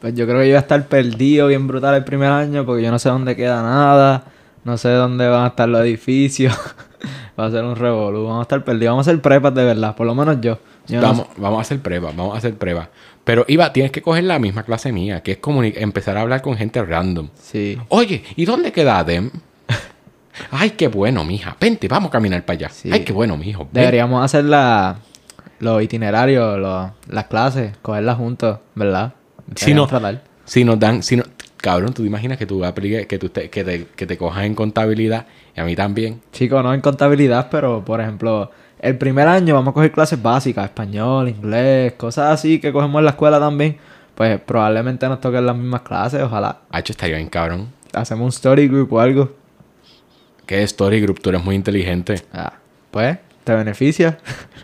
Pues yo creo que yo voy a estar perdido bien brutal el primer año porque yo no sé dónde queda nada, no sé dónde van a estar los edificios. Va a ser un revolú, vamos a estar perdidos, vamos a hacer prepas de verdad, por lo menos yo. Yo no vamos, vamos a hacer pruebas, vamos a hacer pruebas. Pero Iba, tienes que coger la misma clase mía, que es empezar a hablar con gente random. Sí. Oye, ¿y dónde queda Adem? Ay, qué bueno, mija. Vente, vamos a caminar para allá. Sí. Ay, qué bueno, mijo. Ven. Deberíamos hacer la, los itinerarios, los- las clases, cogerlas juntos, ¿verdad? Si no- Deberíamos tratar. Si nos dan, si no, cabrón, tú te imaginas que tú apliques, que tú te, que te, que te cojas en contabilidad y a mí también. Chicos, no en contabilidad, pero por ejemplo, el primer año vamos a coger clases básicas, español, inglés, cosas así que cogemos en la escuela también. Pues probablemente nos toquen las mismas clases, ojalá. Hacho, estaría bien, cabrón. Hacemos un story group o algo. ¿Qué story group? Tú eres muy inteligente. Ah, pues, te beneficia.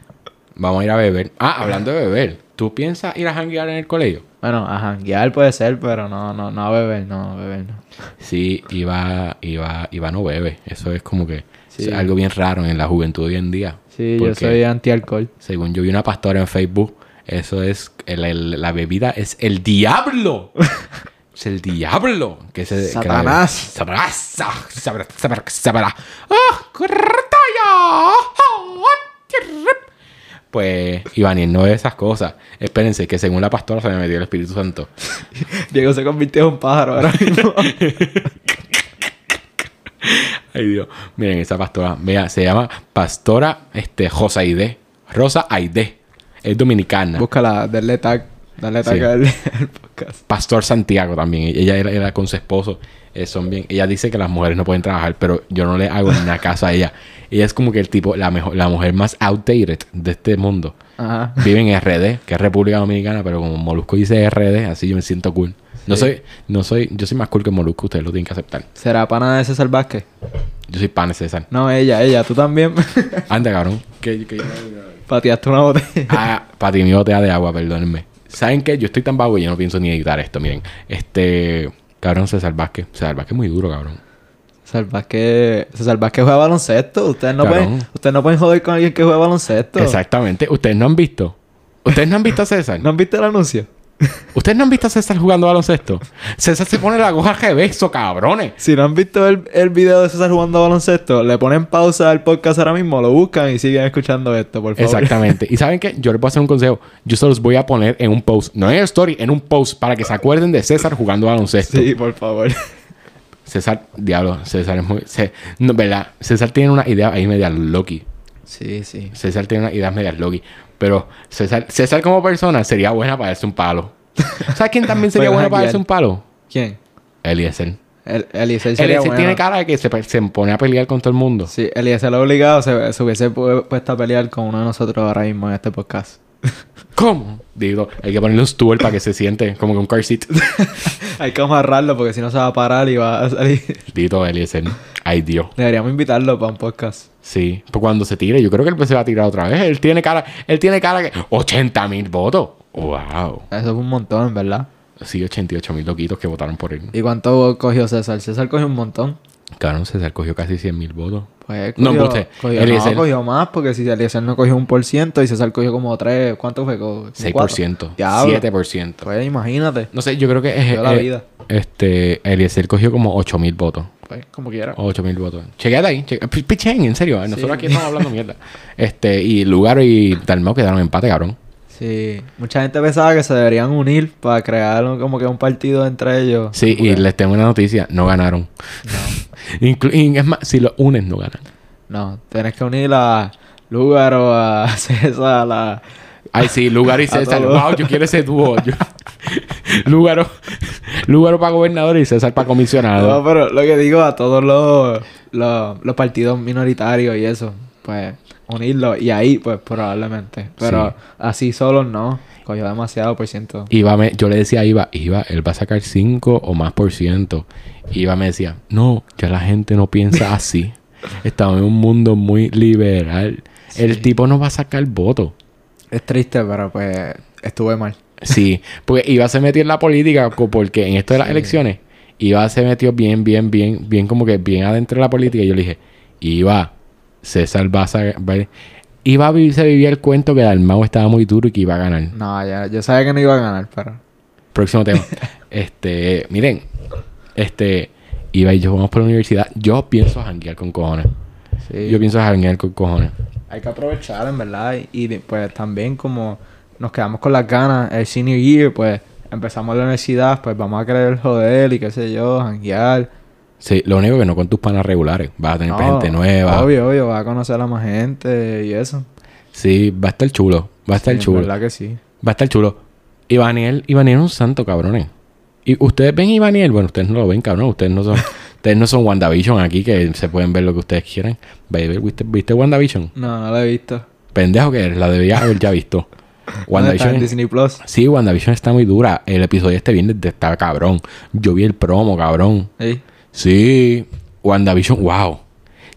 Vamos a ir a beber. Ah, hablando de beber. ¿Tú piensas ir a janguear en el colegio? Bueno, ajá, guiar puede ser, pero no, no, no a beber, no, a beber no. Sí, iba, iba, iba no bebe. Eso es como que Sí. es algo bien raro en la juventud hoy en día. Sí, yo soy anti-alcohol. Según yo vi una pastora en Facebook, eso es, el- el- la bebida es el diablo. es el diablo. Que que la- Satanás. Satanás. Ah, sabra. ¡Ah! Ah. Pues, Iván, no ve esas cosas. Espérense, que según la pastora se me metió el Espíritu Santo. Diego se convirtió en un pájaro ahora mismo. Ay, Dios. Miren, esa pastora, vea, se llama Pastora este, Rosa Aide. Rosa Aide. Es dominicana. Búscala, denle tag, dale Sí. al, al podcast. Pastor Santiago también. Ella era, era con su esposo. Eh, son bien. Ella dice que las mujeres no pueden trabajar, pero yo no le hago ni una caso a ella. Ella es como que el tipo, la mejor, la mujer más outdated de este mundo. Ajá. Vive en RD, que es República Dominicana, pero como Molusco dice RD, así yo me siento cool. No soy, no soy, yo soy más cool que Molusco, ustedes lo tienen que aceptar. ¿Será pana de César Vázquez? Yo soy pan César. No, ella, ella, tú también. Anda, cabrón. Que, que- Pateaste una botella. Ah, ti, mi botella de agua, perdónenme. ¿Saben qué? Yo estoy tan vago y yo no pienso ni editar esto, miren. Este. Cabrón, César Vázquez. César Vázquez es muy duro, cabrón. César Vázquez, César Vázquez juega baloncesto. Ustedes no, Cabrón. pueden, ustedes no pueden joder con alguien que juega baloncesto. Exactamente. Ustedes no han visto. Ustedes no han visto a César. ¿No han visto el anuncio? Ustedes no han visto a César jugando baloncesto. César se pone la goja al reverso, cabrones. Si no han visto el, el video de César jugando baloncesto, le ponen pausa al podcast ahora mismo, lo buscan y siguen escuchando esto, por favor. Exactamente. Y saben qué? Yo les voy a hacer un consejo. Yo se los voy a poner en un post. No en el story, en un post para que se acuerden de César jugando baloncesto. Sí, por favor. César, diablo, César es muy. no, ¿verdad? César tiene una idea ahí media loki. Sí, sí. César tiene unas ideas medias loki. Pero César, César como persona sería buena para darse un palo. ¿Sabes quién también sería bueno para darse un palo? ¿Quién? Eliezer. El, Eliezer sería Eliezer bueno. tiene cara de que se, se pone a pelear con todo el mundo. Sí, Eliezer lo obligado se, se hubiese pu- puesto a pelear con uno de nosotros ahora mismo en este podcast. ¿Cómo? Digo, hay que ponerle un stool para que se siente como que un car seat. Hay que amarrarlo porque si no se va a parar y va a salir. Dito Eliezer. Ay, Dios. Deberíamos invitarlo para un podcast. Sí. Pues cuando se tire, yo creo que él se va a tirar otra vez. Él tiene cara, él tiene cara que. 80 mil votos. Wow. Eso es un montón, ¿verdad? Sí, 88 mil loquitos que votaron por él. ¿Y cuánto cogió César? César cogió un montón. Claro, César cogió casi 100 mil votos. Pues No, cogió, embuste. cogió, Eliezer. no, cogió más porque si Eliezer no cogió un por ciento y César cogió como tres, ¿cuánto fue? Como 6%. Diablo. 7%. Pues imagínate. No sé, yo creo que es. Dio la eh, vida. Este, Eliezer cogió como 8 mil votos. Pues como quiera. 8 mil votos. Chequeate ahí. cheque- P- Pichen, en serio. Nosotros Sí. aquí estamos hablando mierda. Este, y Lugar y Dalmau quedaron en empate, cabrón. Sí. Mucha gente pensaba que se deberían unir para crear como que un partido entre ellos. Sí, y les tengo una noticia. No ganaron. Inclu- y es más, si los unes, no ganan. No, tienes que unir a Lugaro, a César, a... Ay, sí, Lugar y César. Wow, yo quiero ese dúo. Yo- Lugaro, Lugaro para gobernador y César para comisionado. No, pero lo que digo a todos los, los, los partidos minoritarios y eso, pues unirlos y ahí, pues probablemente. Pero Sí. así solos no, cogió demasiado por ciento. Iba me- yo le decía a Iba, Iba, él va a sacar 5 o más por ciento. Iba me decía, no, ya la gente no piensa así. Estamos en un mundo muy liberal. El tipo no va a sacar voto. Es triste, pero pues estuve mal. Sí, porque Iba se metió en la política porque en esto de las Sí. elecciones, Iba se metió bien, bien, bien, bien, como que bien adentro de la política. Y yo le dije, Iba, César va a va- Iba a vivir, se vivía el cuento que Dalmau estaba muy duro y que iba a ganar. No, ya, yo sabía que no iba a ganar, pero... Próximo tema. este, miren, este, Iba y yo vamos por la universidad. Yo pienso janguear con cojones. Sí. Yo pienso janguear con cojones. Hay que aprovechar, en verdad. Y, y, pues también como nos quedamos con las ganas el senior year, pues empezamos la universidad, pues vamos a querer joder y qué sé yo, janguear. Sí, lo único que no con tus panas regulares. Vas a tener No, gente nueva. Obvio, obvio, vas a conocer a más gente y eso. Sí, va a estar chulo. Va a estar Sí, chulo. verdad que sí. Va a estar chulo. Ivaniel, Ivaniel es un santo, cabrones. Y ustedes ven Ivaniel, bueno, ustedes no lo ven, cabrón. Ustedes no son, ustedes no son WandaVision aquí, que se pueden ver lo que ustedes quieran. Baby, ¿viste, ¿viste WandaVision? No, no lo he visto. Pendejo que eres, la debías haber ya visto. WandaVision. en Disney Plus. Sí, WandaVision está muy dura. El episodio este viernes está cabrón. Yo vi el promo, cabrón. Ey, Sí, WandaVision, wow.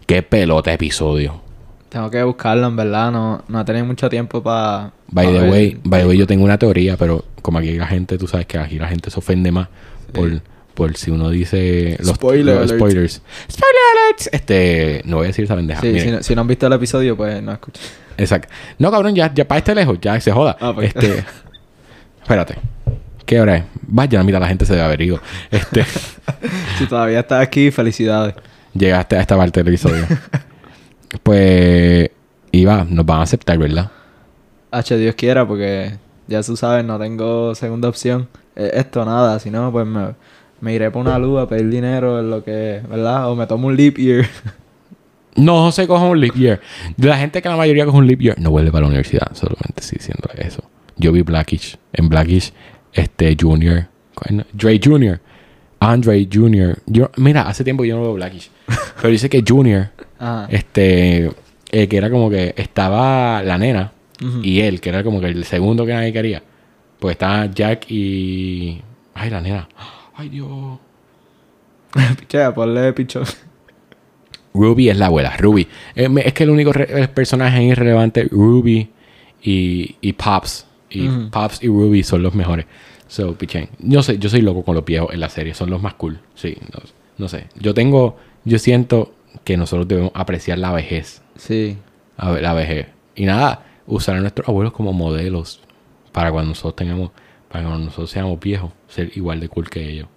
Qué pelota episodio. tengo que buscarlo, en verdad. No, no he tenido mucho tiempo para... By the way, by the way, yo tengo una teoría, pero como aquí la gente, tú sabes que aquí la gente se ofende más por, por si uno dice los, Spoiler los spoilers. Spoiler alerts. Este, no voy a decir esa pendeja. Sí, si no, si no han visto el episodio, pues no escuchen. Exacto. No, cabrón, ya, ya para este lejos, ya se joda. Ah, pues. Este. espérate. ¿Qué hora es? Vaya, mira, la gente se debe haber ido. Este. Si todavía estás aquí, felicidades. llegaste a esta parte del episodio. pues. Iba, nos van a aceptar, ¿verdad? H, Dios quiera, porque ya tú sabes, no tengo segunda opción. Eh, esto nada, si no, pues me, me iré por una luz a pedir dinero en lo que, ¿verdad? O me tomo un leap year. No se coja un leap year. De la gente que la mayoría coge un leap year, no vuelve para la universidad. Solamente estoy diciendo eso. Yo vi Blackish. En Blackish, este Junior. Dre Junior. Andre Junior. Yo, mira, hace tiempo yo no veo Blackish. Pero dice que Junior, este, eh, que era como que estaba la nena y él, que era como que el segundo que nadie quería. Pues estaba Jack y. Ay, la nena. Ay, Dios. Pichea, ponle pichón. Ruby es la abuela, Ruby. Eh, es que el único personaje irrelevante, Ruby y, y Pops. Y. Pops y Ruby son los mejores. So, pichén. Yo sé, yo soy loco con los viejos en la serie, son los más cool. Sí, no, no sé. Yo tengo, yo siento que nosotros debemos apreciar la vejez. Sí. A ver, la vejez. Y nada, usar a nuestros abuelos como modelos para cuando nosotros tengamos, para cuando nosotros seamos viejos, ser igual de cool que ellos.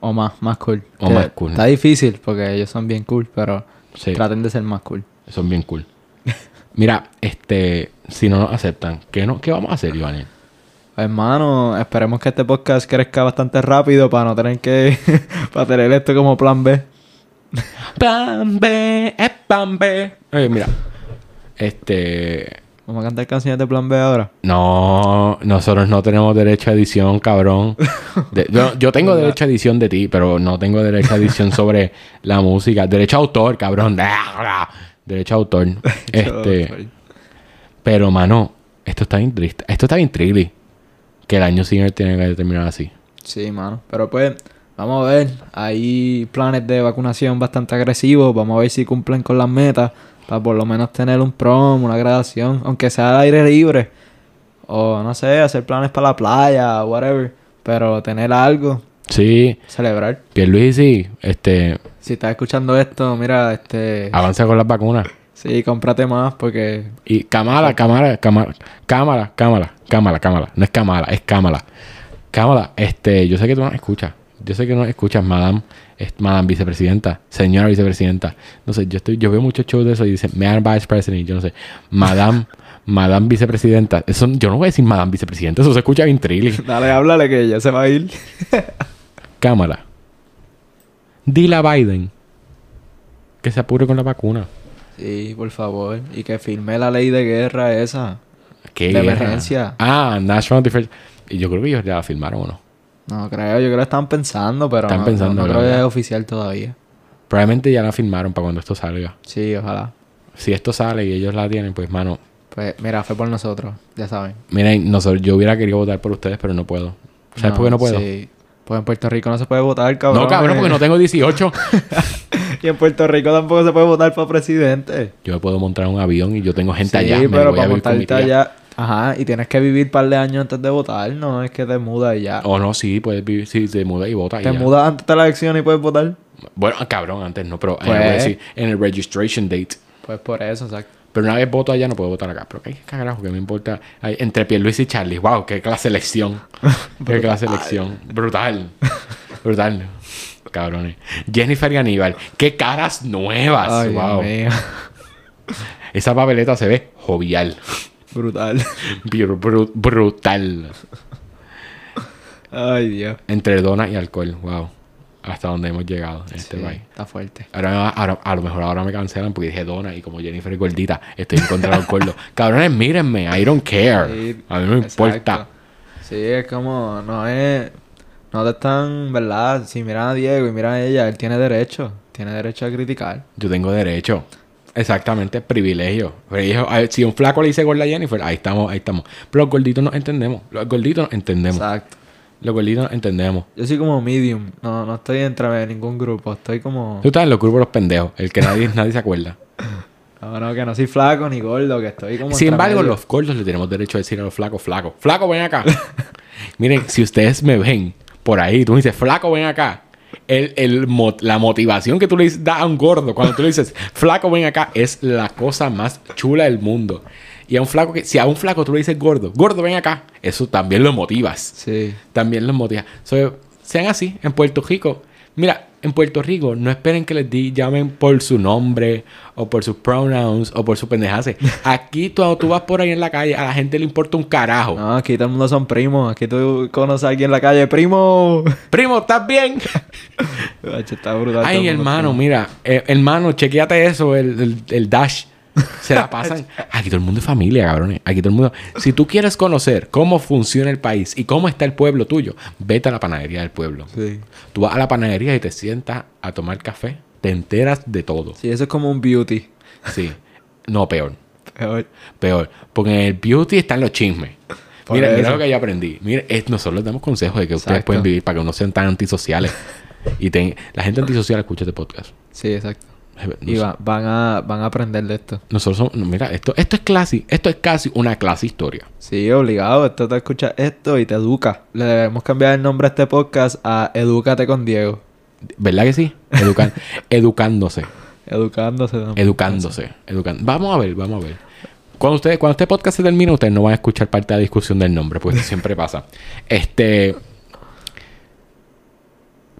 O más, más cool. O Que más cool. Está difícil porque ellos son bien cool, pero Sí. traten de ser más cool. Son bien cool. Mira, este, si no nos aceptan, ¿qué, no, qué vamos a hacer, Iván? Hermano, esperemos que este podcast crezca bastante rápido para no tener que... para tener esto como plan B. Plan B, es plan B. Oye, mira, este, Vamos a cantar canciones de plan B ahora. no, nosotros no tenemos derecho a edición, cabrón. De- yo, yo tengo derecho a edición de ti, pero no tengo derecho a edición sobre la música. Derecho a autor, cabrón. Derecho a autor. Este, pero, mano, esto está bien triste. Esto está bien triste. Que el año siguiente tiene que terminar así. Sí, mano. Pero pues, vamos a ver. Hay planes de vacunación bastante agresivos. Vamos a ver si cumplen con las metas. Para por lo menos tener un prom, una graduación. Aunque sea al aire libre. O no sé, hacer planes para la playa, whatever. Pero tener algo, Sí, celebrar. que Luis sí, este, Si estás escuchando esto, mira, este... avanza con las vacunas. Sí, cómprate más porque... Y cámara, cámara, cámara, cámara, cámara, cámara, cámara. No es cámara, es cámara. Cámara, este, yo sé que tú nos escuchas. Yo sé que nos escuchas, madame, es, madame vicepresidenta, señora vicepresidenta. No sé, yo estoy, yo veo muchos shows de eso y dicen, madam vice president, yo no sé, madame, madame vicepresidenta. Eso, yo no voy a decir madame vicepresidenta, eso se escucha bien trilly. Dale, háblale que ya se va a ir. Cámara. Dile a Biden que se apure con la vacuna. Sí, por favor. Y que firme la ley de guerra esa. ¿Qué De guerra? emergencia. Ah, National Defense. Y yo creo que ellos ya la firmaron o no. No creo, yo creo que están pensando, pero Están no, pensando, no, no creo que es oficial todavía. Probablemente ya la firmaron para cuando esto salga. Sí, ojalá. Si esto sale y ellos la tienen, pues, mano, Pues mira, fue por nosotros, ya saben. miren, nosotros, yo hubiera querido votar por ustedes, pero no puedo. ¿Sabes por qué no puedo? Sí. Pues en Puerto Rico no se puede votar, cabrón. no, cabrón, porque no tengo 18. Y en Puerto Rico tampoco se puede votar para presidente. yo me puedo montar un avión y yo tengo gente sí, allá. me pero para montarte allá... Ajá, y tienes que vivir un par de años antes de votar, no es que te mudas y ya. O no, sí, puedes vivir, sí, te muda y vota. y te ya. mudas antes de la elección y puedes votar. Bueno, cabrón, antes no, pero eh, Pues- en el registration date. Pues por eso, exacto. Pero una vez voto allá, no puedo votar acá. Pero qué carajo, que me importa. Ay, entre Pierluis y Charlie, wow, qué clase de elección. qué clase de elección. Brutal. Brutal. Cabrones. Jennifer y Aníbal, qué caras nuevas. Ay, wow. Esa papeleta se ve jovial. Brutal. Bru- bru- brutal. Ay, Dios. Entre donas y alcohol, wow. Hasta donde hemos llegado en este Sí, país. está fuerte. Ahora, ahora- a lo mejor ahora me cancelan porque dije dona y como Jennifer es gordita, estoy en contra del alcohol. Cabrones, mírenme, I don't care. Sí, a mí no me importa. Sí, es como, no es, no te están, ¿verdad? Si miran a Diego y miran a ella, él tiene derecho, tiene derecho a criticar. Yo tengo derecho. Exactamente, privilegio. Privilegio. Ver, Si un flaco le dice gorda a Jennifer, ahí estamos, ahí estamos. Pero los gorditos nos entendemos. Los gorditos nos entendemos. Exacto. Los gorditos nos entendemos. Yo soy como medium, no, no estoy entre ningún grupo, estoy como, Tú estás en los grupos de los pendejos, el que nadie, nadie se acuerda. no, no, que no soy flaco ni gordo, que estoy como Sin embargo, medio. los gordos le tenemos derecho a decir a los flacos, flaco, flaco, ven acá. Miren, si ustedes me ven por ahí, tú me dices, flaco, ven acá. El, el la motivación que tú le das a un gordo cuando tú le dices, flaco, ven acá, es la cosa más chula del mundo. Y a un flaco que, si a un flaco tú le dices gordo, gordo, ven acá, eso también lo motivas. Sí. También los motivas. So, sean así, en Puerto Rico. Mira, en Puerto Rico no esperen que les di, llamen por su nombre o por sus pronouns o por su pendejase. Aquí cuando tú vas por ahí en la calle, a la gente le importa un carajo. No, aquí todo el mundo son primos. Aquí tú conoces a alguien en la calle, primo. Primo, ¿estás bien? Está brutal. Ay, hermano, mira, eh, hermano, chequeate eso, el, el- el dash. Se la pasan. Aquí todo el mundo es familia, cabrones. Aquí todo el mundo. Si tú quieres conocer cómo funciona el país y cómo está el pueblo tuyo, vete a la panadería del pueblo. Sí. Tú vas a la panadería y te sientas a tomar café, te enteras de todo. Sí, eso es como un beauty. Sí. No, peor. Peor. Peor. Porque en el beauty están los chismes. Por Mira, mira eso. lo que yo aprendí. Mira, es- nosotros les damos consejos de que ustedes pueden vivir para que no sean tan antisociales. y ten- la gente antisocial escucha este podcast. Sí, exacto. Y va- van, a, van a aprender de esto. Nosotros somos, no, mira, esto, esto es casi, esto es casi una clase historia. Sí, obligado. Esto te escucha esto y te educa. Le debemos cambiar el nombre a este podcast a Edúcate con Diego. ¿Verdad que sí? Educan- educándose. Educándose. ¿no? Educándose. Vamos a ver, vamos a ver. Cuando ustedes, cuando este podcast se termine, ustedes no van a escuchar parte de la discusión del nombre, pues siempre pasa. Este.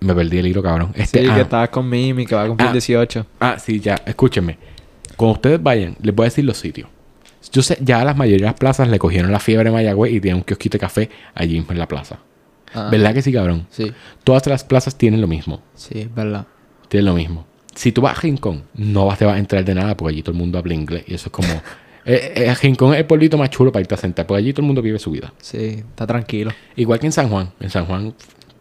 Me perdí el hilo, cabrón. Este, Sí, ah, que estabas con Mimi, que va a cumplir Ah. 18. ah, sí, ya, escúchenme. Cuando ustedes vayan, les voy a decir los sitios. Yo sé, ya a las mayorías de las plazas le cogieron la fiebre a Mayagüez y tienen un kiosquito de café allí mismo en la plaza. Ah, ¿Verdad que sí, cabrón? Sí, Todas las plazas tienen lo mismo. sí, es verdad. Tienen lo mismo. Si tú vas a Rincón, no vas, te vas a entrar de nada porque allí todo el mundo habla inglés. Y eso es como... eh, eh, Rincón es el pueblito más chulo para irte a sentar porque allí todo el mundo vive su vida. Sí, está tranquilo. Igual que en San Juan. En San Juan,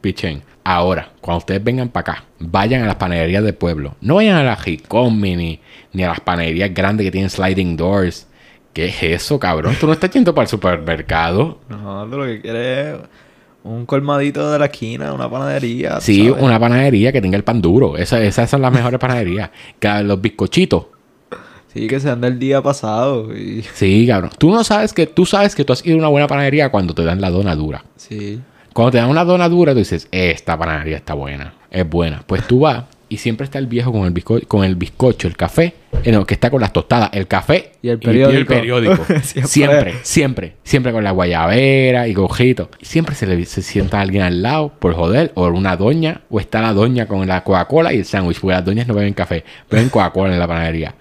pichen. Ahora, cuando ustedes vengan para acá, vayan a las panaderías del pueblo. No vayan a la Rincón ni, ni a las panaderías grandes que tienen sliding doors. ¿Qué es eso, cabrón? Tú no estás yendo para el supermercado. No, tú lo que quieres es un colmadito de la esquina, una panadería. Sí, sabes. una panadería que tenga el pan duro. Esa- esas son las mejores panaderías. Que los bizcochitos. Sí, que sean del día pasado. Y... Sí, cabrón. Tú no sabes que tú sabes que tú has ido a una buena panadería cuando te dan la dona dura. Sí. Cuando te dan una dona dura, tú dices, esta panadería está buena, es buena. Pues tú vas y siempre está el viejo con el bizcocho, con el bizcocho, el café, eh, no, que está con las tostadas, el café Y el periódico. periódico. Siempre. siempre, siempre, siempre con la guayabera y cojito. Siempre se le se sienta alguien al lado por joder, o una doña, o está la doña con la Coca-Cola y el sándwich, porque las doñas no beben café, beben Coca-Cola en la panadería.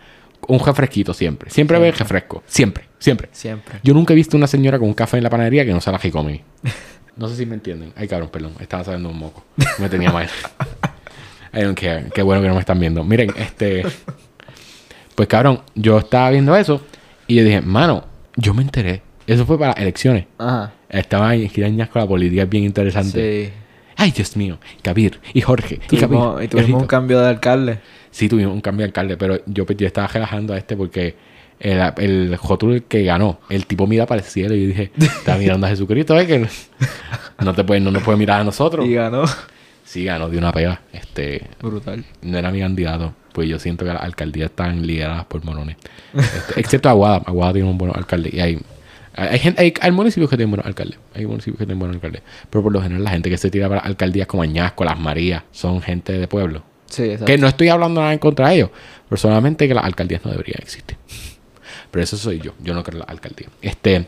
Un refresquito siempre, siempre beben refresco, siempre, siempre. Siempre. Yo nunca he visto una señora con un café en la panadería que no sea la Jicomi. No sé si me entienden. Ay, cabrón, perdón. Estaba saliendo un moco. Me tenía mal. I don't care. Qué bueno que no me están viendo. Miren, este... Pues, cabrón, yo estaba viendo eso y yo dije, mano, yo me enteré. Eso fue para elecciones. Ajá. Estaba ahí en con la política, es bien interesante. Sí. Ay, Dios mío. Kabir y Jorge. Y Kabir. Tuvimos, y tuvimos Rito. un cambio de alcalde. Sí, tuvimos un cambio de alcalde, pero yo, pues, yo estaba relajando a este porque el, el que ganó, el tipo mira para el cielo y yo dije, está mirando a Jesucristo, ¿eh? Que no te puede, no nos puede mirar a nosotros. Y ganó. Sí, ganó de una pega. Este, Brutal. no era mi candidato, pues yo siento que las alcaldías están lideradas por morones. Este, excepto Aguada. Aguada tiene un buen alcalde. Y hay, hay, hay gente, hay, hay municipios que tienen buenos alcaldes. Hay municipios que tienen buenos alcaldes. Pero por lo general, la gente que se tira para alcaldías como Añasco, Las Marías, son gente de pueblo. Sí, exacto. Que no estoy hablando nada en contra de ellos. Personalmente que las alcaldías no deberían existir. Pero eso soy yo. Yo no creo en las alcaldías. Este,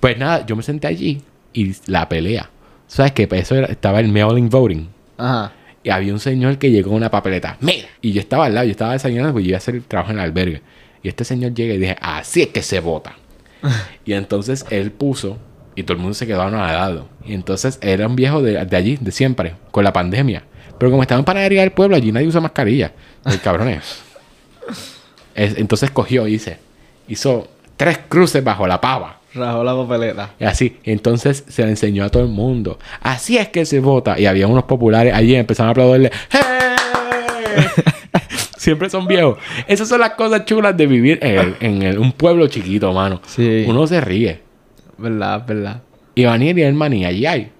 pues nada, yo me senté allí y la pelea. ¿Sabes qué? Pues eso era- estaba el mailing voting. Ajá. Y había un señor que llegó con una papeleta. ¡Mira! Y yo estaba al lado, yo estaba desayunando porque yo iba a hacer el trabajo en el albergue. Y este señor llega y dije, así es que se vota. y entonces él puso, y todo el mundo se quedó anonadado. Y entonces era un viejo de, de allí, de siempre, con la pandemia. Pero como estaba en panadería del pueblo, allí nadie usa mascarilla. El cabrón es. Es- entonces cogió y hice, hizo tres cruces bajo la pava. Rajó la papeleta. Y así, entonces se le enseñó a todo el mundo. Así es que se vota. Y había unos populares allí empezaron a aplaudirle. ¡Hey! Siempre son viejos. Esas son las cosas chulas de vivir en, el- en el- un pueblo chiquito, mano. Sí. Uno se ríe. Verdad, verdad. Y Vanier y el maní, allí hay.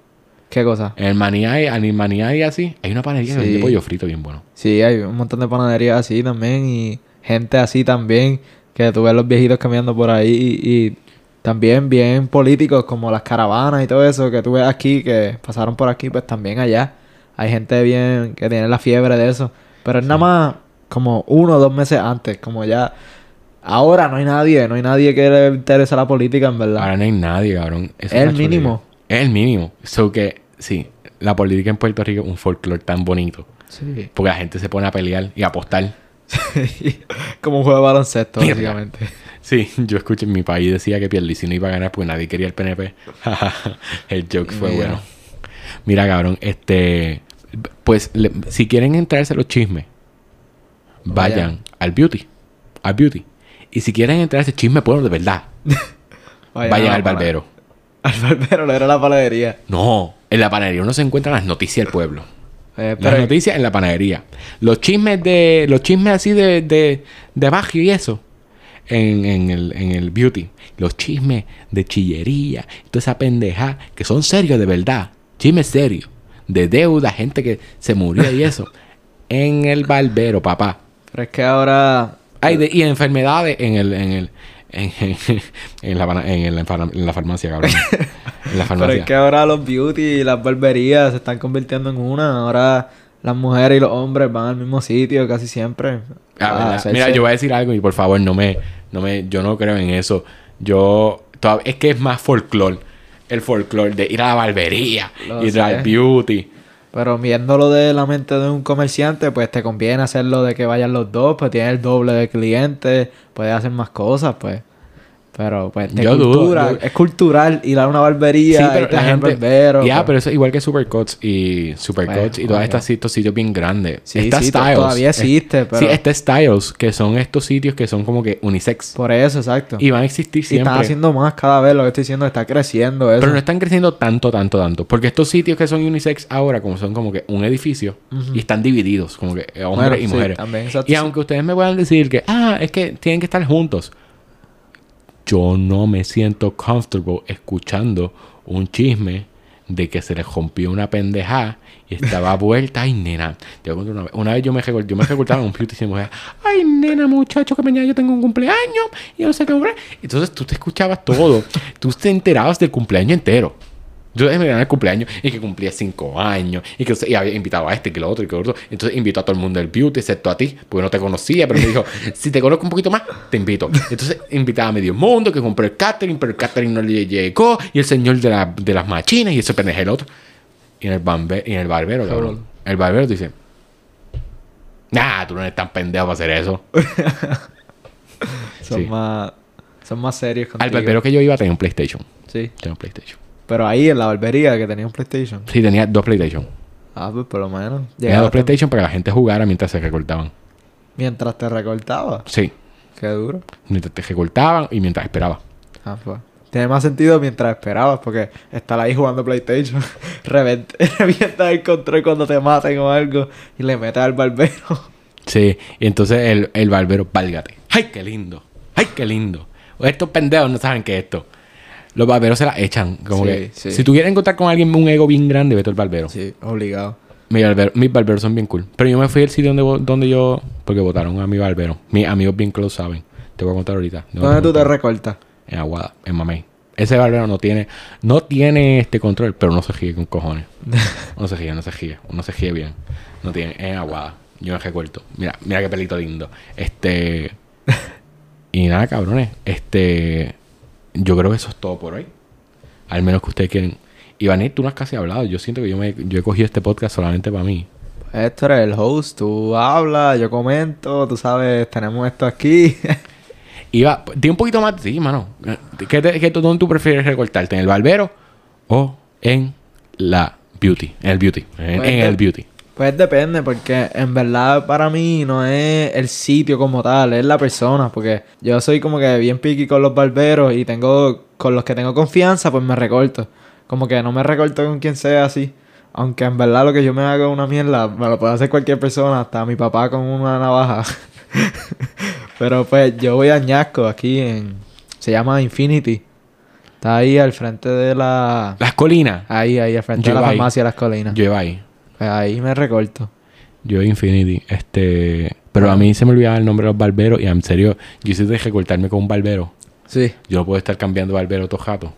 ¿Qué cosa? En el maní hay, en el maní hay así. Hay una panadería que Sí. vende pollo frito bien bueno. Sí, hay un montón de panaderías así también y gente así también que tú ves los viejitos caminando por ahí y, y también bien políticos como las caravanas y todo eso que tú ves aquí, que pasaron por aquí, pues también allá. Hay gente bien que tiene la fiebre de eso. Pero es nada más como uno o dos meses antes, como ya... Ahora no hay nadie, no hay nadie que le interese la política, en verdad. Ahora no hay nadie, cabrón. Eso Es el mínimo. Es el mínimo. So que, sí, la política en Puerto Rico es un folclore tan bonito. Sí. Porque la gente se pone a pelear y a apostar. como un juego de baloncesto, Mierda. básicamente. Sí, yo escuché en mi país decía que Pierluisi no iba a ganar porque nadie quería el PNP. el joke fue Mira. bueno. Mira, cabrón, este... Pues, le- si quieren entrarse a los chismes, vayan Vayan. al beauty. Al beauty. Y si quieren entrarse chisme bueno de verdad, vayan, a al barbero. Al barbero, le era la panadería. No, en la panadería uno se encuentran las noticias del pueblo. Eh, Las noticias en la panadería. Los chismes de. Los chismes así de, de, de Bajío y eso. En, en, el, en el beauty. Los chismes de chillería. Toda esa pendeja. Que son serios de verdad. Chismes serios. De deuda, gente que se murió y eso. en el barbero, papá. pero es que ahora... Ay, de- y enfermedades en el. En el en, en la, en, la, en la farmacia, cabrón. En la Pero es que ahora los beauty y las barberías se están convirtiendo en una. Ahora las mujeres y los hombres van al mismo sitio casi siempre. Ah, Mira, yo voy a decir algo y por favor no me, no me, yo no creo en eso. Yo, es que es más folclore. El folclore de ir a la barbería, Lo ir sé. al beauty. Pero viéndolo de la mente de un comerciante, pues te conviene hacerlo de que vayan los dos, pues tienes el doble de clientes, puedes hacer más cosas, pues. Pero pues de Yo dudo, cultura, yo- es cultural ir a una barbería Sí, y pero te la gente, barbero. ya, pues. pero eso es igual que Supercuts y Supercuts Bueno, y todos bueno. estos, estos sitios bien grandes. Sí, está sí, Styles. todavía Es- existe, pero- Sí, está Styles, que son estos sitios que son como que unisex. Por eso, exacto. Y van a existir Y siempre. están haciendo más cada vez, lo que estoy diciendo, está creciendo eso. Pero no están creciendo tanto, tanto, tanto. Porque estos sitios que son unisex ahora, como son como que un edificio, y están divididos, como que eh, hombres Bueno, y mujeres. también, exacto, y aunque ustedes me puedan decir que, ah, es que tienen que estar juntos. Yo no me siento comfortable escuchando un chisme de que se les rompió una pendeja y estaba vuelta. Ay, nena. Una vez. Una vez yo me, recor- yo me recordaba en un y se me ay, nena, muchacho, que mañana yo tengo un cumpleaños y yo no sé qué. hombre". Entonces tú te escuchabas todo. tú te enterabas del cumpleaños entero. Yo me ganaba el cumpleaños y que cumplía cinco años y que y había invitado a este, que lo otro y que lo otro. Entonces invitó a todo el mundo del beauty, excepto a ti, porque no te conocía, pero me dijo, si te conozco un poquito más, te invito. Entonces invitaba a medio mundo que compró el catering, pero el catering no le llegó y el señor de, la- de las machinas y ese pendejo el otro. Y en el, bambe- y en el barbero, cabrón. El barbero dice, nah, tú no eres tan pendejo para hacer eso. son sí. más son más serios Al contigo. barbero que yo iba tenía un PlayStation. Sí. Tenía un PlayStation. Pero ahí en la barbería que tenía un PlayStation. Sí, tenía dos PlayStation. Ah, pues por lo menos. Tenía dos PlayStation para que la gente jugara mientras se recortaban. mientras te recortaba. Sí. Qué duro. Mientras te recortaban y mientras esperaba. Ah, pues. Tiene más sentido mientras esperabas, porque estar ahí jugando PlayStation, revientas el control cuando te maten o algo y le metes al barbero. Sí. Y entonces el, el barbero, válgate. ¡Ay, qué lindo! ¡Ay, qué lindo! Estos pendejos no saben qué es esto. Los barberos se la echan. Como Sí, que, sí. si tú quieres encontrar con alguien un ego bien grande, vete al barbero. Sí, obligado. Mi barbero- mis barberos son bien cool. Pero yo me fui al sitio donde, donde yo... Porque votaron a mi barbero. Mis amigos bien close saben. Te voy a contar ahorita. ¿Dónde tú te recortas? En Aguada, en Mamey. Ese barbero no tiene... No tiene este control, pero no se ríe con cojones. No se ríe, no se ríe. No se ríe bien. No tiene... En Aguada. Yo me recuerdo. Mira, mira qué pelito lindo. Este... Y nada, cabrones. Este... Yo creo que eso es todo por hoy. Al menos que ustedes quieren... Iván, tú no has casi hablado. Yo siento que yo, me, yo he cogido este podcast solamente para mí. Esto eres el host, tú hablas, yo comento, tú sabes, tenemos esto aquí. Iba... Di un poquito más... Sí, mano. ¿Qué te- qué ¿Dónde tú prefieres recortarte? ¿En el barbero o en la beauty? En el beauty. En, Pues en de- el beauty. Pues depende, porque en verdad para mí no es el sitio como tal, es la persona, porque yo soy como que bien piqui con los barberos y tengo, con los que tengo confianza, pues me recorto. Como que no me recorto con quien sea así. Aunque en verdad lo que yo me hago es una mierda, me lo puede hacer cualquier persona, hasta mi papá con una navaja. Pero pues yo voy a Ñasco aquí en... Se llama Infinity. Está ahí al frente de la... Las colinas. Ahí, ahí, al frente Yo de la ahí. farmacia de las colinas. Yo iba ahí. Pues ahí me recorto. Yo Infinity. Este. Pero a mí se me olvidaba el nombre de los barberos. Y en serio, yo hice de recortarme con un barbero. Sí. Yo puedo estar cambiando barbero todo jato.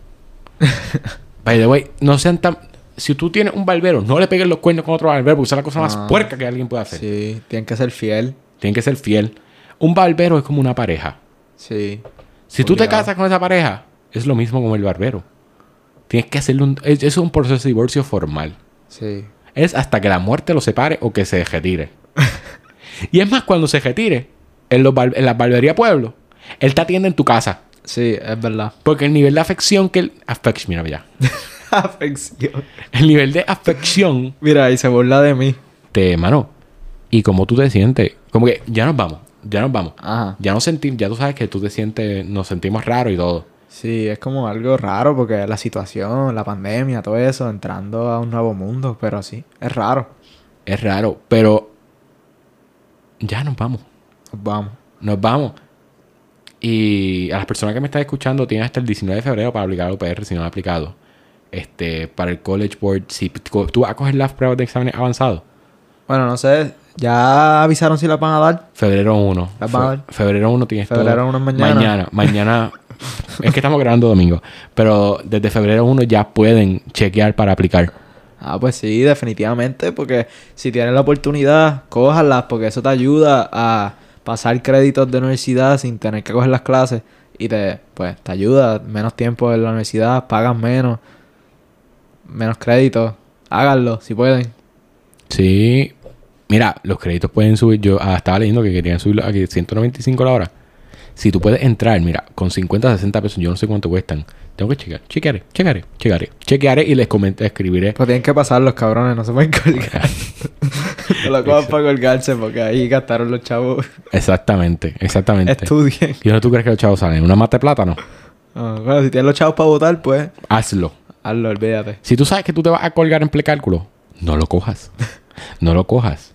By the way, no sean tan... Si tú tienes un barbero, no le pegues los cuernos con otro barbero porque es la cosa más Ah. puerca que alguien puede hacer. Sí, tienen que ser fiel. Tienen que ser fiel. Un barbero es como una pareja. Sí. Si tú te Obligado. casas con esa pareja, es lo mismo como el barbero. Tienes que hacerle un... Es, es un proceso de divorcio formal. Sí. Es hasta que la muerte lo separe o que se retire. y es más, cuando se retire, en, los en la barbería pueblo, él te atiende en tu casa. Sí, es verdad. Porque el nivel de afección que él... Afección, mira, ya. Afección. El nivel de afección Mira, y se burla de mí. te, mano. Y como tú te sientes, como que ya nos vamos, ya nos vamos. Ajá. Ya no sentimos, ya tú sabes que tú te sientes, nos sentimos raros y todo. Sí, es como algo raro porque la situación, la pandemia, todo eso, entrando a un nuevo mundo, pero sí, es raro. Es raro, pero ya nos vamos. Vamos. Nos vamos. Y a las personas que me están escuchando, tienen hasta el 19 de febrero para aplicar al UPR si no han aplicado. Este, para el College Board, si tú vas a coger las pruebas de exámenes avanzados. Bueno, no sé, ya avisaron si la van a dar. Febrero 1. Las van a dar. febrero 1 tienes Febrero todo. 1 es mañana. Mañana. Mañana. es que estamos grabando domingo. Pero desde febrero 1 ya pueden chequear para aplicar. Ah, pues sí, definitivamente, porque si tienes la oportunidad, cójalas, porque eso te ayuda a pasar créditos de universidad sin tener que coger las clases y te, pues, te ayuda, menos tiempo en la universidad, pagas menos, menos créditos, háganlo si pueden. Sí. Mira, los créditos pueden subir. Yo ah, estaba leyendo que querían subirlo a que 195 la hora. Si tú puedes entrar, mira, con 50 60 pesos, yo no sé cuánto cuestan. Tengo que chequear. Chequearé, chequearé, chequearé. Chequearé y les comenté, escribiré. Pues tienen que pasar los cabrones, no se pueden colgar. no lo cojan para colgarse porque ahí gastaron los chavos. Exactamente, exactamente. Estudien. ¿Y dónde tú crees que los chavos salen? ¿Una mata de plátano? Ah, bueno, si tienes los chavos para votar, pues Hazlo. hazlo, olvídate. Si tú sabes que tú te vas a colgar en precálculo, no lo cojas. no lo cojas.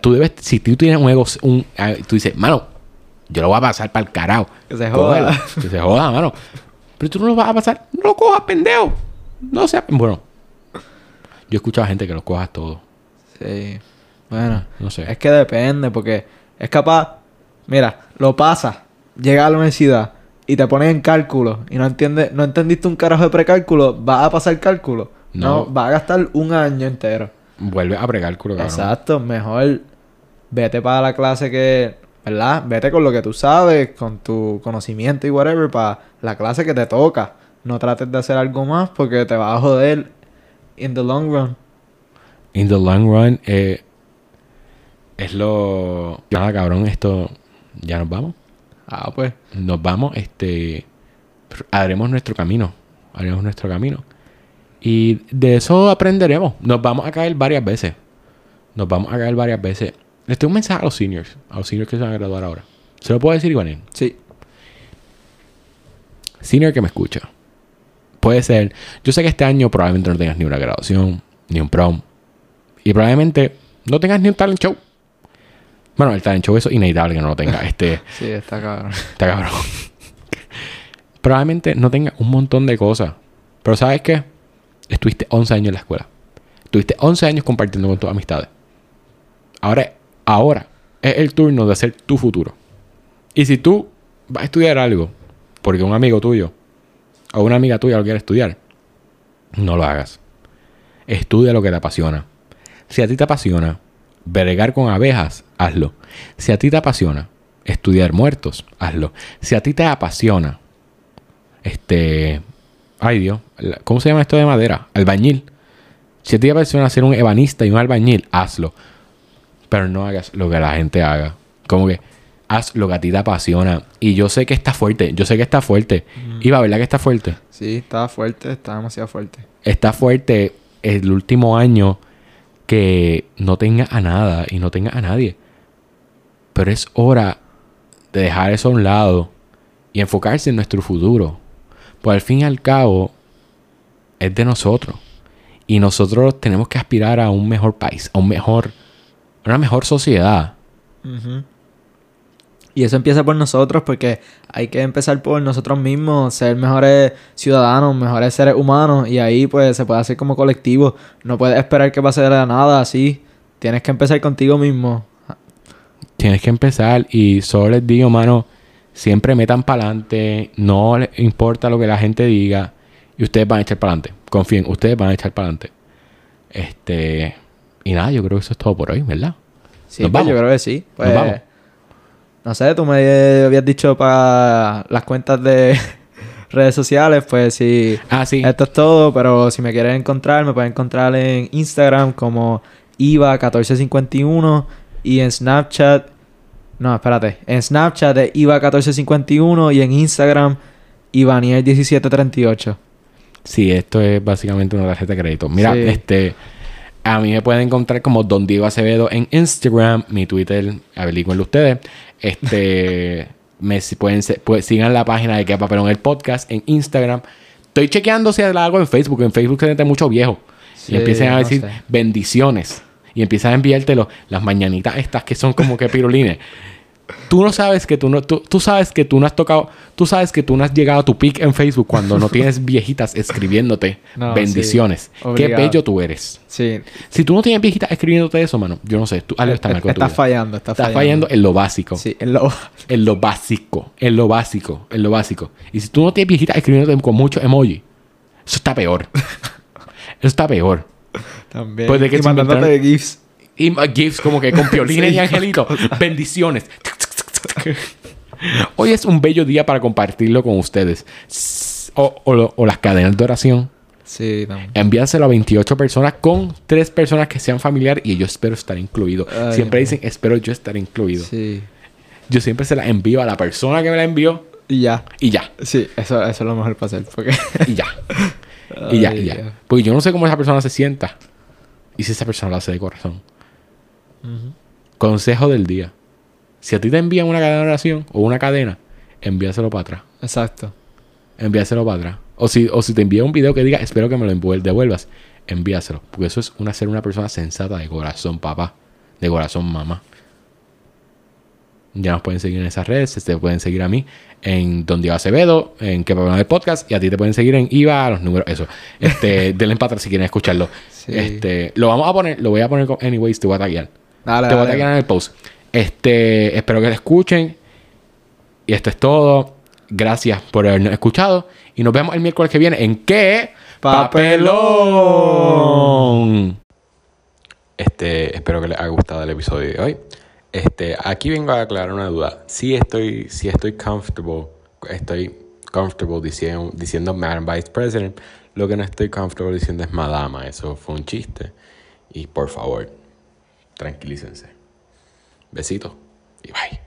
Tú debes, si tú tienes un ego, un, tú dices, mano, yo lo voy a pasar para el carajo. Que se joda. Que se joda, mano. Pero tú no lo vas a pasar. No lo cojas, pendejo. No sea. Bueno, yo he escuchado a gente que lo cojas todo. Sí. Bueno, No sé. es que depende, porque es capaz. Mira, lo pasa, llega a la universidad y te pones en cálculo y no entiendes, no entendiste un carajo de precálculo, vas a pasar cálculo. No, No. vas a gastar un año entero. Vuelve a precálculo, cabrón. Exacto, mejor vete para la clase que, ¿verdad? Vete con lo que tú sabes, con tu conocimiento y whatever, para la clase que te toca. No trates de hacer algo más porque te vas a joder in the long run. In the long run, eh, es lo. Nada, cabrón, esto. Ya nos vamos. Ah, pues. nos vamos, este, haremos nuestro camino, haremos nuestro camino. Y de eso aprenderemos. Nos vamos a caer varias veces. Nos vamos a caer varias veces. Les tengo un mensaje a los seniors, a los seniors que se van a graduar ahora. ¿Se lo puedo decir, Iván? Sí. Senior que me escucha. Puede ser. Yo sé que este año probablemente no tengas ni una graduación, ni un prom. Y probablemente no tengas ni un talent show. Bueno, el talent show eso es inevitable que no lo tenga. Este. Sí, está cabrón. Está cabrón. Probablemente no tenga un montón de cosas. Pero ¿sabes qué? Estuviste 11 años en la escuela. Estuviste 11 años compartiendo con tus amistades. Ahora, ahora es el turno de hacer tu futuro. Y si tú vas a estudiar algo porque un amigo tuyo o una amiga tuya lo quiere estudiar, no lo hagas. Estudia lo que te apasiona. Si a ti te apasiona bregar con abejas, hazlo. Si a ti te apasiona estudiar muertos, hazlo. Si a ti te apasiona, este, ay Dios, ¿cómo se llama esto de madera? Albañil. Si a ti te apasiona ser un ebanista y un albañil, hazlo. Pero no hagas lo que la gente haga. Como que haz lo que a ti te apasiona. Y yo sé que está fuerte, yo sé que está fuerte. Iba, ¿verdad que está fuerte? Sí, está fuerte, está demasiado fuerte. está fuerte el último año que no tenga a nada y no tenga a nadie. Pero es hora de dejar eso a un lado y enfocarse en nuestro futuro. Pues al fin y al cabo es de nosotros. Y nosotros tenemos que aspirar a un mejor país, a un mejor, a una mejor sociedad. Y eso empieza por nosotros porque hay que empezar por nosotros mismos, ser mejores ciudadanos, mejores seres humanos y ahí pues se puede hacer como colectivo. No puedes esperar que pase de la nada así. Tienes que empezar contigo mismo. Tienes que empezar y solo les digo, mano, Siempre metan para adelante. No les importa lo que la gente diga. Y ustedes van a echar para adelante. Confíen, ustedes van a echar para adelante. Este. Y nada, yo creo que eso es todo por hoy, ¿verdad? Sí, Nos pues vamos. yo creo que sí. Pues, Nos vamos. No sé, tú me habías dicho para las cuentas de redes sociales, pues sí. Ah, sí. Esto es todo, pero si me quieren encontrar, me pueden encontrar en Instagram como IVA1451 y en Snapchat. No, espérate. En Snapchat de IVA1451 y en Instagram Ivaniel1738. Sí, esto es básicamente una tarjeta de crédito. Mira, Sí. este. A mí me pueden encontrar como Don Diego Acevedo en Instagram, mi Twitter, averigüenlo ustedes. Este. me pueden, pues, sigan la página de Que Papelón el podcast en Instagram. Estoy chequeando si la hago en Facebook. En Facebook se mete mucho viejo. Sí, y empiezan a no decir sé. bendiciones. Y empiezan a enviártelo las mañanitas estas que son como que pirulines. Tú no sabes que tú no, tú, tú sabes que tú no has tocado, tú sabes que tú no has llegado a tu pic en Facebook cuando no tienes viejitas escribiéndote No, bendiciones. sí. Qué bello tú eres. Sí. Si tú no tienes viejitas escribiéndote eso, mano, yo no sé, tú algo está mal con Estás fallando, estás, Estás fallando en lo básico. Sí, en lo... En lo básico. En lo básico. En lo básico. Y si tú no tienes viejitas escribiéndote con muchos emoji, eso está peor. eso está peor. También. Pues de que y mandándote GIFs. Y uh, gifs como que con piolines Sí, y angelitos. Bendiciones. Hoy es un bello día para compartirlo con ustedes. O, o las cadenas de oración. Sí, también. Envíaselo a 28 personas con 3 personas que sean familiares y yo espero estar incluido. Ay, siempre dicen, espero yo estar incluido. Sí. Yo siempre se la envío a la persona que me la envió Y ya. y ya. Sí, eso, eso es lo mejor para hacer. Porque... Y ya. Y ya, y ya. Porque yo no sé cómo esa persona se sienta. Y si esa persona lo hace de corazón. Consejo del día. Si a ti te envían una cadena de oración o una cadena, envíaselo para atrás. Exacto. Envíaselo para atrás. O si, o si te envía un video que diga, espero que me lo devuelvas, envíaselo. Porque eso es una, ser una persona sensata de corazón, papá. De corazón, mamá. Ya nos pueden seguir en esas redes. Te pueden seguir a mí en Don Diego Acevedo, en Que Papelón el Podcast. Y a ti te pueden seguir en IVA, los números, eso. Este, denle para atrás si quieren escucharlo. Sí. Este, lo vamos a poner, lo voy a poner con Anyways, te voy a taggear. Dale, Te voy a dale. taggear en el post. Este, espero que lo escuchen. Y esto es todo. Gracias por habernos escuchado. Y nos vemos el miércoles que viene en ¿Qué? Papelón. Este, espero que les haya gustado el episodio de hoy. Este, aquí vengo a aclarar una duda. Si estoy, si estoy comfortable, estoy comfortable diciendo, diciendo Madam Vice President. Lo que no estoy comfortable diciendo es Madama. Eso fue un chiste. Y por favor, tranquilícense. Besitos y bye.